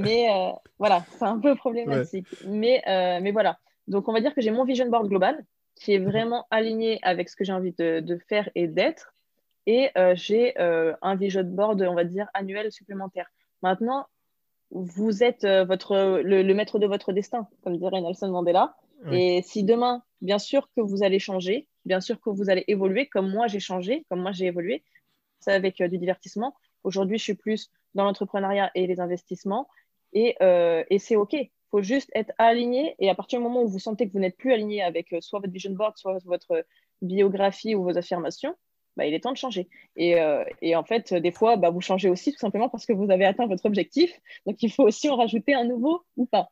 mais euh, voilà, c'est un peu problématique. Mais, euh, mais voilà. Donc, on va dire que j'ai mon vision board global qui est mhm. vraiment aligné avec ce que j'ai envie de, faire et d'être. Et euh, j'ai un vision board, on va dire, annuel supplémentaire. Maintenant, vous êtes votre, le, maître de votre destin, comme dirait Nelson Mandela. Et si demain, bien sûr que vous allez changer, bien sûr que vous allez évoluer, comme moi j'ai changé, comme moi j'ai évolué, c'est avec du divertissement. Aujourd'hui, je suis plus dans l'entrepreneuriat et les investissements. Et, euh, c'est OK. Il faut juste être aligné. Et à partir du moment où vous sentez que vous n'êtes plus aligné avec euh, soit votre vision board, soit votre biographie ou vos affirmations, bah, il est temps de changer. Et, euh, et en fait, des fois, bah, vous changez aussi tout simplement parce que vous avez atteint votre objectif. Donc, il faut aussi en rajouter un nouveau ou pas.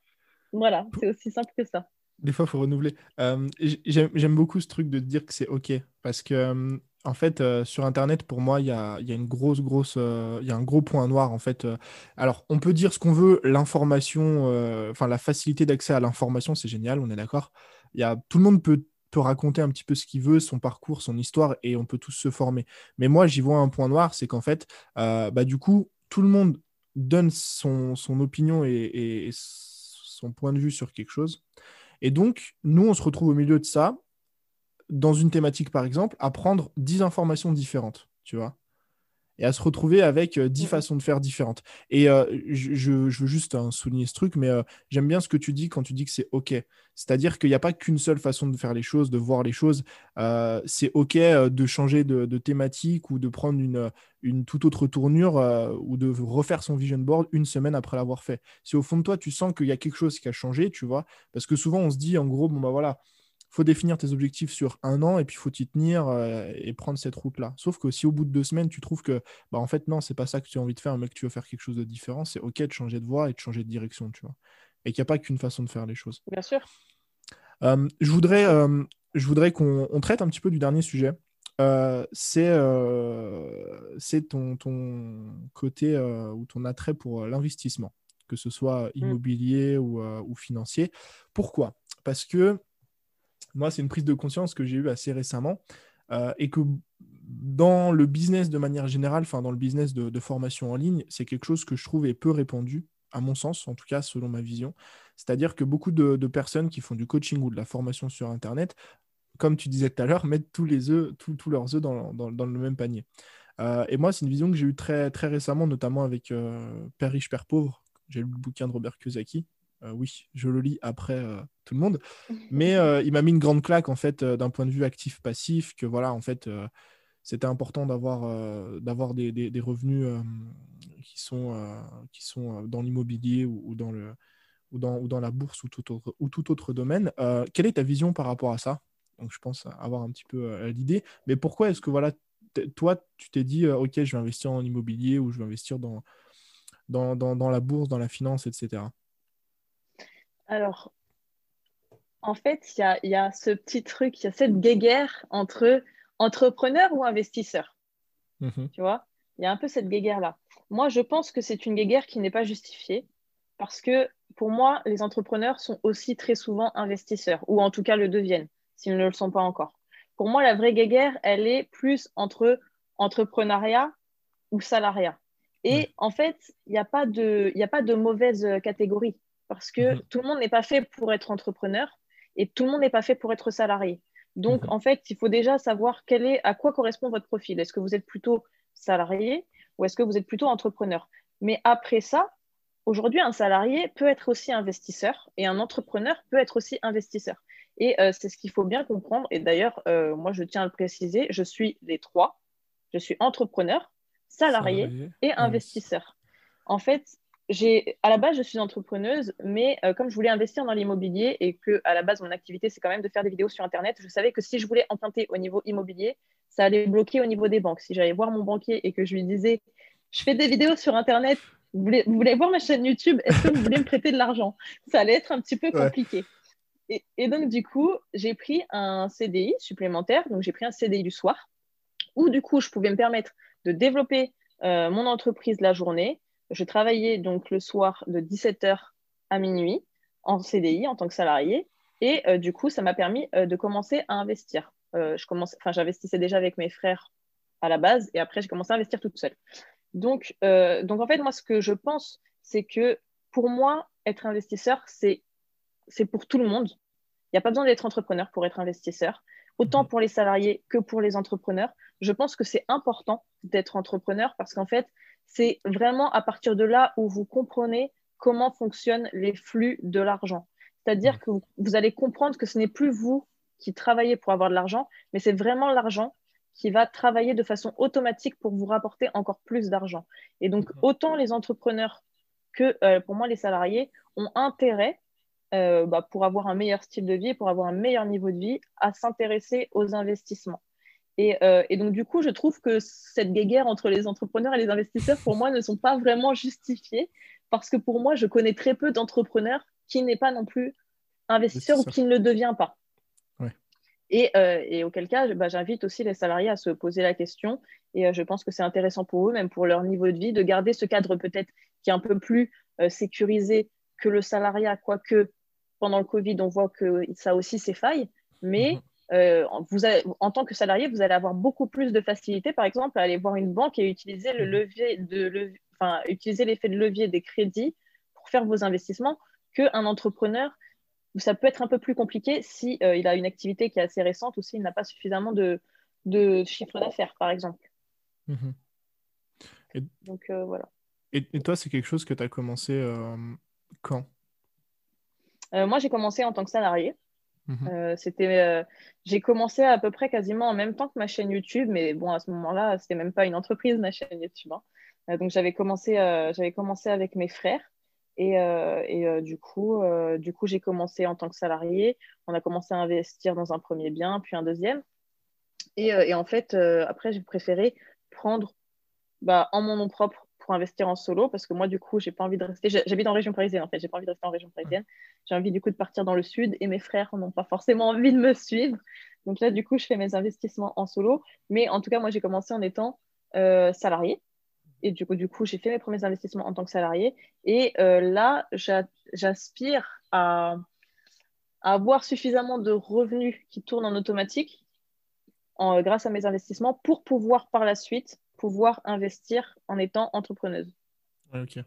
Voilà, c'est aussi simple que ça. Des fois, il faut renouveler. J'aime beaucoup ce truc de dire que c'est OK. Parce que En fait, euh, sur Internet, pour moi, il y a, une grosse, grosse, euh, y a un gros point noir. En fait, euh. alors, on peut dire ce qu'on veut, l'information, enfin, la facilité d'accès à l'information, c'est génial, on est d'accord. Il tout le monde peut, peut raconter un petit peu ce qu'il veut, son parcours, son histoire, et on peut tous se former. Mais moi, j'y vois un point noir, c'est qu'en fait, bah, du coup, tout le monde donne son, son opinion et son point de vue sur quelque chose. Et donc, nous, on se retrouve au milieu de ça dans une thématique, par exemple, à prendre 10 informations différentes, tu vois, et à se retrouver avec 10 euh, façons de faire différentes. Et euh, je, veux juste hein, souligner ce truc, mais euh, j'aime bien ce que tu dis quand tu dis que c'est OK. C'est-à-dire qu'il n'y a pas qu'une seule façon de faire les choses, de voir les choses. c'est OK de changer de, thématique ou de prendre une, une toute autre tournure ou de refaire son vision board une semaine après l'avoir fait. Si au fond de toi, tu sens qu'il y a quelque chose qui a changé, tu vois, parce que souvent on se dit en gros, bon bah voilà, faut définir tes objectifs sur un an et puis il faut t'y tenir euh, et prendre cette route-là. Sauf que si au bout de deux semaines, tu trouves que, bah, en fait, non, c'est pas ça que tu as envie de faire, mais que tu veux faire quelque chose de différent, c'est OK de changer de voie et de changer de direction, tu vois. Et qu'il n'y a pas qu'une façon de faire les choses. Bien sûr. Euh, je voudrais, euh, je voudrais qu'on traite un petit peu du dernier sujet. c'est ton, ton côté ou ton attrait pour l'investissement, que ce soit mm. immobilier ou, ou financier. Pourquoi? Parce que moi, c'est une prise de conscience que j'ai eue assez récemment euh, et que dans le business de manière générale, enfin dans le business de, formation en ligne, c'est quelque chose que je trouve est peu répandu, à mon sens, en tout cas selon ma vision. C'est-à-dire que beaucoup de, personnes qui font du coaching ou de la formation sur Internet, comme tu disais tout à l'heure, mettent tous, les œufs, tous, leurs œufs dans, le même panier. Euh, et moi, c'est une vision que j'ai eue très, très récemment, notamment avec euh, Père riche, Père pauvre. J'ai lu le bouquin de Robert Kiyosaki, euh, oui, je le lis après euh, tout le monde. Mais euh, il m'a mis une grande claque, en fait, d'un point de vue actif-passif, que voilà, en fait, c'était important d'avoir d'avoir des, des, revenus qui, sont, qui sont dans l'immobilier ou, dans le, ou, dans, ou dans la bourse ou tout autre, ou tout autre domaine. quelle est ta vision par rapport à ça? Donc, je pense avoir un petit peu l'idée. Mais pourquoi est-ce que, voilà, toi, tu t'es dit, OK, je vais investir en immobilier ou je vais investir dans, dans, dans, dans la bourse, dans la finance, etc. Alors, en fait, il y a, ce petit truc, il y a cette guéguerre entre entrepreneur ou investisseur. Mhm. Tu vois, il y a un peu cette guéguerre-là. Moi, je pense que c'est une guéguerre qui n'est pas justifiée parce que pour moi, les entrepreneurs sont aussi très souvent investisseurs, ou en tout cas le deviennent, s'ils ne le sont pas encore. Pour moi, la vraie guéguerre, elle est plus entre entrepreneuriat ou salariat. Et en fait, il n'y a, pas de, a pas de mauvaise catégorie parce que mhm. tout le monde n'est pas fait pour être entrepreneur et tout le monde n'est pas fait pour être salarié. Donc, mhm. en fait, il faut déjà savoir quel est, à quoi correspond votre profil. Est-ce que vous êtes plutôt salarié ou est-ce que vous êtes plutôt entrepreneur? Mais après ça, aujourd'hui, un salarié peut être aussi investisseur et un entrepreneur peut être aussi investisseur. Et euh, c'est ce qu'il faut bien comprendre. Et d'ailleurs, euh, moi, je tiens à le préciser, je suis les trois. Je suis entrepreneur, salarié, et investisseur. En fait, à la base, je suis entrepreneuse, mais euh, comme je voulais investir dans l'immobilier et que à la base, mon activité, c'est quand même de faire des vidéos sur Internet, je savais que si je voulais emprunter au niveau immobilier, ça allait bloquer au niveau des banques. Si j'allais voir mon banquier et que je lui disais, je fais des vidéos sur Internet, vous voulez, vous voulez voir ma chaîne YouTube, est-ce que vous voulez me prêter de l'argent? Ça allait être un petit peu compliqué. Et, et, donc, du coup, j'ai pris un CDI supplémentaire, donc j'ai pris un CDI du soir, où du coup, je pouvais me permettre de développer euh, mon entreprise la journée, je travaillais donc le soir de 17h à minuit en CDI en tant que salarié. Et euh, du coup, ça m'a permis euh, de commencer à investir. Euh, j'investissais déjà avec mes frères à la base et après, j'ai commencé à investir toute seule. Donc, donc, en fait, moi, ce que je pense, c'est que pour moi, être investisseur, c'est pour tout le monde. Il n'y a pas besoin d'être entrepreneur pour être investisseur, autant mhm. pour les salariés que pour les entrepreneurs. Je pense que c'est important d'être entrepreneur parce qu'en fait, c'est vraiment à partir de là où vous comprenez comment fonctionnent les flux de l'argent. C'est-à-dire que vous allez comprendre que ce n'est plus vous qui travaillez pour avoir de l'argent, mais c'est vraiment l'argent qui va travailler de façon automatique pour vous rapporter encore plus d'argent. Et donc, autant les entrepreneurs que euh, pour moi les salariés ont intérêt, euh, bah, pour avoir un meilleur style de vie, pour avoir un meilleur niveau de vie, à s'intéresser aux investissements. Euh, et, donc, du coup, je trouve que cette guéguerre entre les entrepreneurs et les investisseurs, pour moi, ne sont pas vraiment justifiées parce que pour moi, je connais très peu d'entrepreneurs qui n'est pas non plus investisseur ou qui ne le devient pas. Et, et auquel cas, bah, j'invite aussi les salariés à se poser la question. Et je pense que c'est intéressant pour eux, même pour leur niveau de vie, de garder ce cadre peut-être qui est un peu plus sécurisé que le salariat, quoique pendant le Covid, on voit que ça a aussi ses failles. Mais mhm. Euh, vous en tant que salarié, vous allez avoir beaucoup plus de facilité, par exemple, à aller voir une banque et utiliser le mhm. levier de enfin, utiliser l'effet de levier des crédits pour faire vos investissements qu'un entrepreneur. Ça peut être un peu plus compliqué si euh, il a une activité qui est assez récente ou s'il n'a pas suffisamment de, de chiffre d'affaires, par exemple. Mhm. Donc euh, voilà. Et, toi, c'est quelque chose que tu as commencé quand? Moi, j'ai commencé en tant que salarié. Mhm. Euh, c'était, euh, j'ai commencé à peu près quasiment en même temps que ma chaîne YouTube, mais bon, à ce moment-là, c'était même pas une entreprise, ma chaîne YouTube. Hein. Euh, donc, j'avais commencé, commencé avec mes frères. Et, et du coup, coup j'ai commencé en tant que salarié. On a commencé à investir dans un premier bien, puis un deuxième. Et, et en fait, après, j'ai préféré prendre bah, en mon nom propre investir en solo parce que moi, du coup, j'ai pas envie de rester. J'habite en région parisienne en fait, j'ai pas envie de rester en région parisienne. J'ai envie du coup de partir dans le sud et mes frères n'ont pas forcément envie de me suivre. Donc là, du coup, je fais mes investissements en solo. Mais en tout cas, moi, j'ai commencé en étant euh, salarié. Et du coup, du coup j'ai fait mes premiers investissements en tant que salarié. Et euh, là, j'aspire à, avoir suffisamment de revenus qui tournent en automatique grâce à mes investissements pour pouvoir par la suite pouvoir investir en étant entrepreneuse. ok.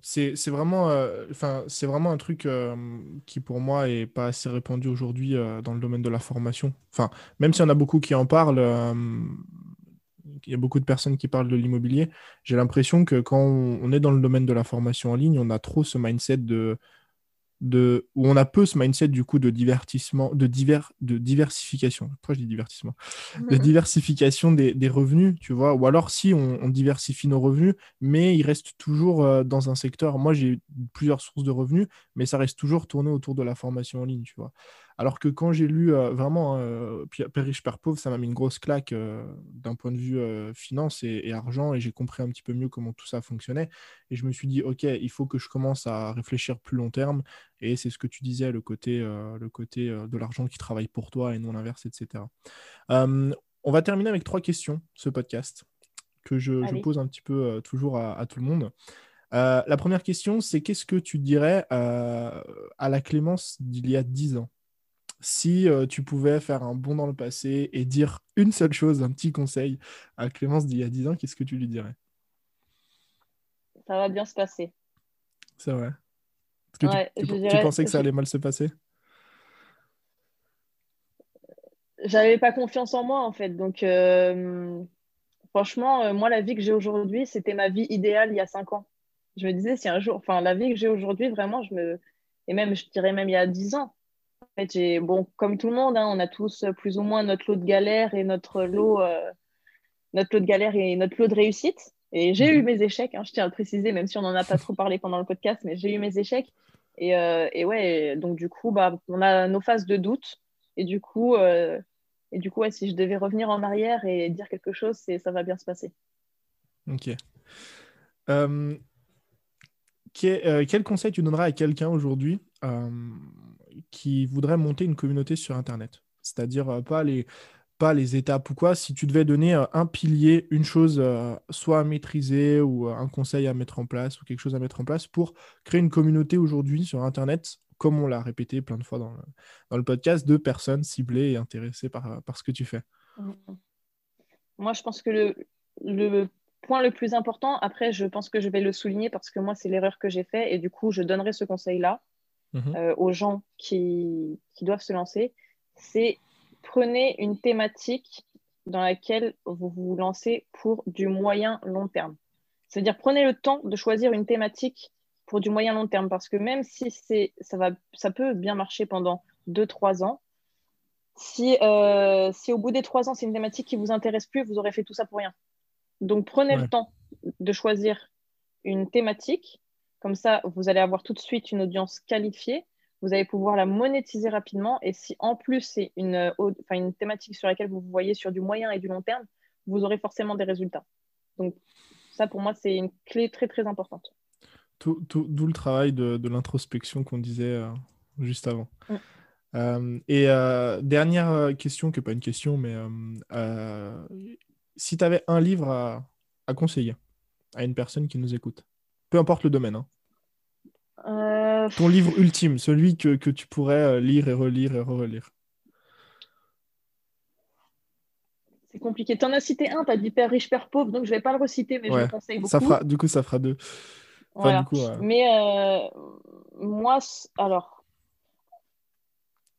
C'est vraiment, euh, c'est vraiment un truc euh, qui pour moi est pas assez répandu aujourd'hui euh, dans le domaine de la formation. Enfin, même s'il y en a beaucoup qui en parlent, il y a beaucoup de personnes qui parlent de l'immobilier. J'ai l'impression que quand on, est dans le domaine de la formation en ligne, on a trop ce mindset de de, où on a peu ce mindset du coup de divertissement, de, divers, de diversification. Pourquoi je dis divertissement? De diversification des, des, revenus, tu vois. Ou alors si on, diversifie nos revenus, mais il reste toujours euh, dans un secteur. Moi, j'ai plusieurs sources de revenus, mais ça reste toujours tourné autour de la formation en ligne, tu vois. Alors que quand j'ai lu euh, vraiment euh, Père riche, Père pauvre, ça m'a mis une grosse claque euh, d'un point de vue finance et, argent, et j'ai compris un petit peu mieux comment tout ça fonctionnait. Et je me suis dit, OK, il faut que je commence à réfléchir plus long terme. Et c'est ce que tu disais, le côté, le côté de l'argent qui travaille pour toi et non l'inverse, etc. on va terminer avec trois questions, ce podcast, que je, pose un petit peu toujours à, tout le monde. la première question, c'est qu'est-ce que tu dirais à la Clémence d'il y a dix ans? Si euh, tu pouvais faire un bond dans le passé et dire une seule chose, un petit conseil à Clémence d'il y a 10 ans, qu'est-ce que tu lui dirais? Ça va bien se passer. C'est vrai. tu, pensais que ça allait mal se passer? J'avais pas confiance en moi en fait. Donc, euh, franchement, euh, moi, la vie que j'ai aujourd'hui, c'était ma vie idéale il y a 5 ans. Je me disais, si un jour, enfin, la vie que j'ai aujourd'hui, vraiment, je me. Et même, je dirais même il y a 10 ans, fait, j'ai, bon, comme tout le monde, hein, on a tous plus ou moins notre lot de galères et notre lot, euh, notre lot de galères et notre lot de réussite. Et j'ai eu mhm. mes échecs, hein, je tiens à le préciser, même si on n'en a pas trop parlé pendant le podcast, mais j'ai eu mes échecs. Et, euh, et, ouais, donc du coup, bah, on a nos phases de doute. Et du coup, euh, et du coup ouais, si je devais revenir en arrière et dire quelque chose, c'est ça va bien se passer. Ok. quel conseil tu donneras à quelqu'un aujourd'hui qui voudrait monter une communauté sur Internet. C'est-à-dire euh, pas les, pas les étapes ou quoi. Si tu devais donner euh, un pilier, une chose euh, soit à maîtriser ou un conseil à mettre en place ou quelque chose à mettre en place pour créer une communauté aujourd'hui sur Internet, comme on l'a répété plein de fois dans le, dans le, podcast, de personnes ciblées et intéressées par, par ce que tu fais. Mmh. Moi, je pense que le, le point le plus important, après, je pense que je vais le souligner parce que moi, c'est l'erreur que j'ai faite et du coup, je donnerai ce conseil-là. Mhm. Euh, aux gens qui, doivent se lancer, c'est prenez une thématique dans laquelle vous vous lancez pour du moyen long terme. C'est-à-dire prenez le temps de choisir une thématique pour du moyen long terme parce que même si c'est ça va ça peut bien marcher pendant 2-3 ans, si, euh, si au bout des 3 ans c'est une thématique qui vous intéresse plus, vous aurez fait tout ça pour rien. Donc prenez le temps de choisir une thématique comme ça, vous allez avoir tout de suite une audience qualifiée. Vous allez pouvoir la monétiser rapidement. Et si en plus c'est une, euh, une thématique sur laquelle vous vous voyez sur du moyen et du long terme, vous aurez forcément des résultats. Donc ça, pour moi, c'est une clé très, très importante. D'où le travail de, l'introspection qu'on disait euh, juste avant. Mm. Euh, et euh, dernière question, qui n'est pas une question, mais si tu avais un livre à, conseiller à une personne qui nous écoute, peu importe le domaine, hein. ton livre ultime, celui que, tu pourrais lire et relire et relire. C'est compliqué. Tu en as cité un, tu as dit Père riche, Père pauvre, donc je ne vais pas le reciter, mais je le conseille beaucoup. Ça fera, du coup, ça fera deux. Mais moi, alors,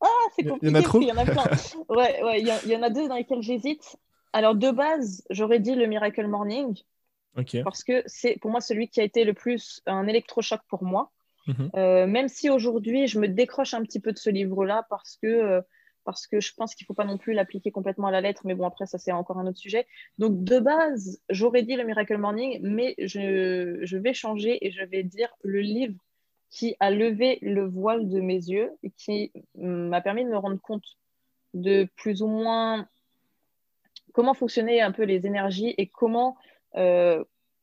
ah, c'est compliqué. Il y en a trop. Il y en a plein. ouais, ouais, il y, en a deux dans lesquels j'hésite. Alors, de base, j'aurais dit le Miracle Morning. Parce que c'est pour moi celui qui a été le plus un électrochoc pour moi. Mhm. Euh, même si aujourd'hui, je me décroche un petit peu de ce livre-là parce que, euh, parce que je pense qu'il ne faut pas non plus l'appliquer complètement à la lettre. Mais bon, après, ça, c'est encore un autre sujet. Donc, de base, j'aurais dit le Miracle Morning, mais je, je vais changer et je vais dire le livre qui a levé le voile de mes yeux et qui m'a permis de me rendre compte de plus ou moins comment fonctionnaient un peu les énergies et comment,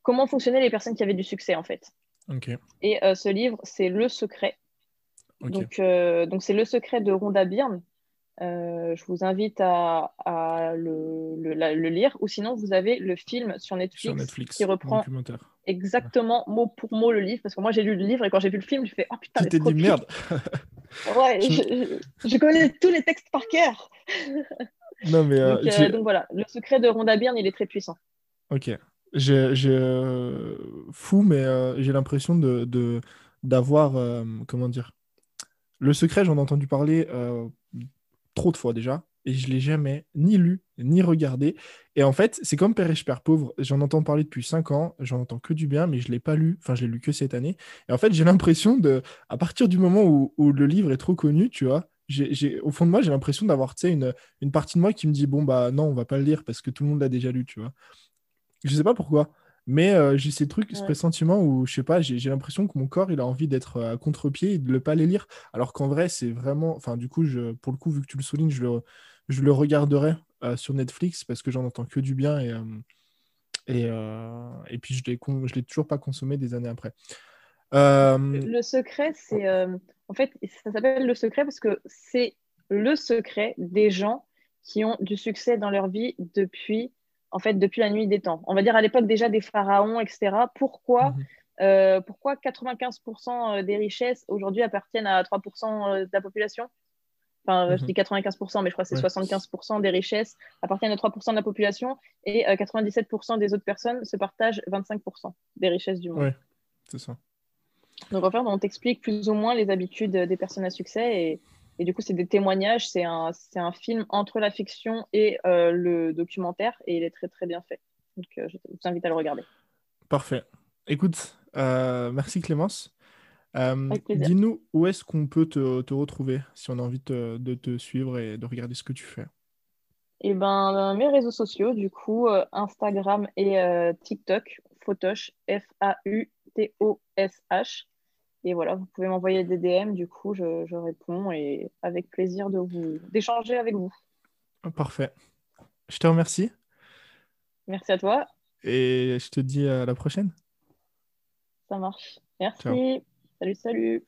comment fonctionnaient les personnes qui avaient du succès en fait. Et euh, ce livre, c'est Le Secret. Donc, euh, donc c'est Le Secret de Rhonda Byrne. je vous invite à, le, le, lire. Ou sinon vous avez le film sur Netflix, qui reprend exactement mot pour mot le livre. Parce que moi j'ai lu le livre et quand j'ai vu le film je fais oh putain tu dit merde. Ouais je, connais tous les textes par cœur. Non mais euh, euh, donc, voilà le secret de Rhonda Byrne il est très puissant. Ok j'ai euh, fou mais j'ai l'impression de d'avoir comment dire le secret j'en ai entendu parler trop de fois déjà et je l'ai jamais ni lu ni regardé. Et en fait, c'est comme Père riche, Père pauvre. J'en entends parler depuis 5 ans, j'en entends que du bien, mais je l'ai pas lu. Enfin, je l'ai lu que cette année. Et en fait, j'ai l'impression de, à partir du moment où, le livre est trop connu, tu vois, j'ai, au fond de moi, j'ai l'impression d'avoir une, une partie de moi qui me dit bon bah non, on va pas le lire parce que tout le monde l'a déjà lu, tu vois. Je sais pas pourquoi. Mais euh, j'ai ces trucs, ce pressentiment où, je sais pas, j'ai l'impression que mon corps, il a envie d'être à contre-pied et de ne pas les lire. Alors qu'en vrai, c'est vraiment. Enfin, du coup, je, pour le coup, vu que tu le soulignes, je le, je le regarderai euh, sur Netflix parce que j'en entends que du bien et, euh, et, euh, et puis je ne l'ai toujours pas consommé des années après. Le secret, c'est. en fait, ça s'appelle le secret parce que c'est le secret des gens qui ont du succès dans leur vie depuis, en fait, depuis la nuit des temps. On va dire à l'époque déjà des pharaons, etc. Pourquoi, mhm. pourquoi 95% des richesses aujourd'hui appartiennent à 3% de la population? Enfin, je mhm. dis 95%, mais je crois que c'est 75% des richesses appartiennent à 3% de la population et 97% euh, des autres personnes se partagent 25% des richesses du monde. Oui, c'est ça. Donc, en fait, on t'explique plus ou moins les habitudes des personnes à succès et, et du coup, c'est des témoignages. C'est un, un, film entre la fiction et euh, le documentaire et il est très, très bien fait. Donc, euh, je vous invite à le regarder. Parfait. Écoute, merci Clémence. Euh, dis-nous où est-ce qu'on peut te, retrouver si on a envie de te suivre et de regarder ce que tu fais? Eh ben, mes réseaux sociaux, du coup, euh, Instagram et euh, TikTok, Photosh, F-A-U-T-O-S-H. Et voilà, vous pouvez m'envoyer des DM, du coup, je, je, réponds et avec plaisir de vous d'échanger avec vous. Parfait. Je te remercie. Merci à toi. Et je te dis à la prochaine. Ça marche. Merci. Salut, salut.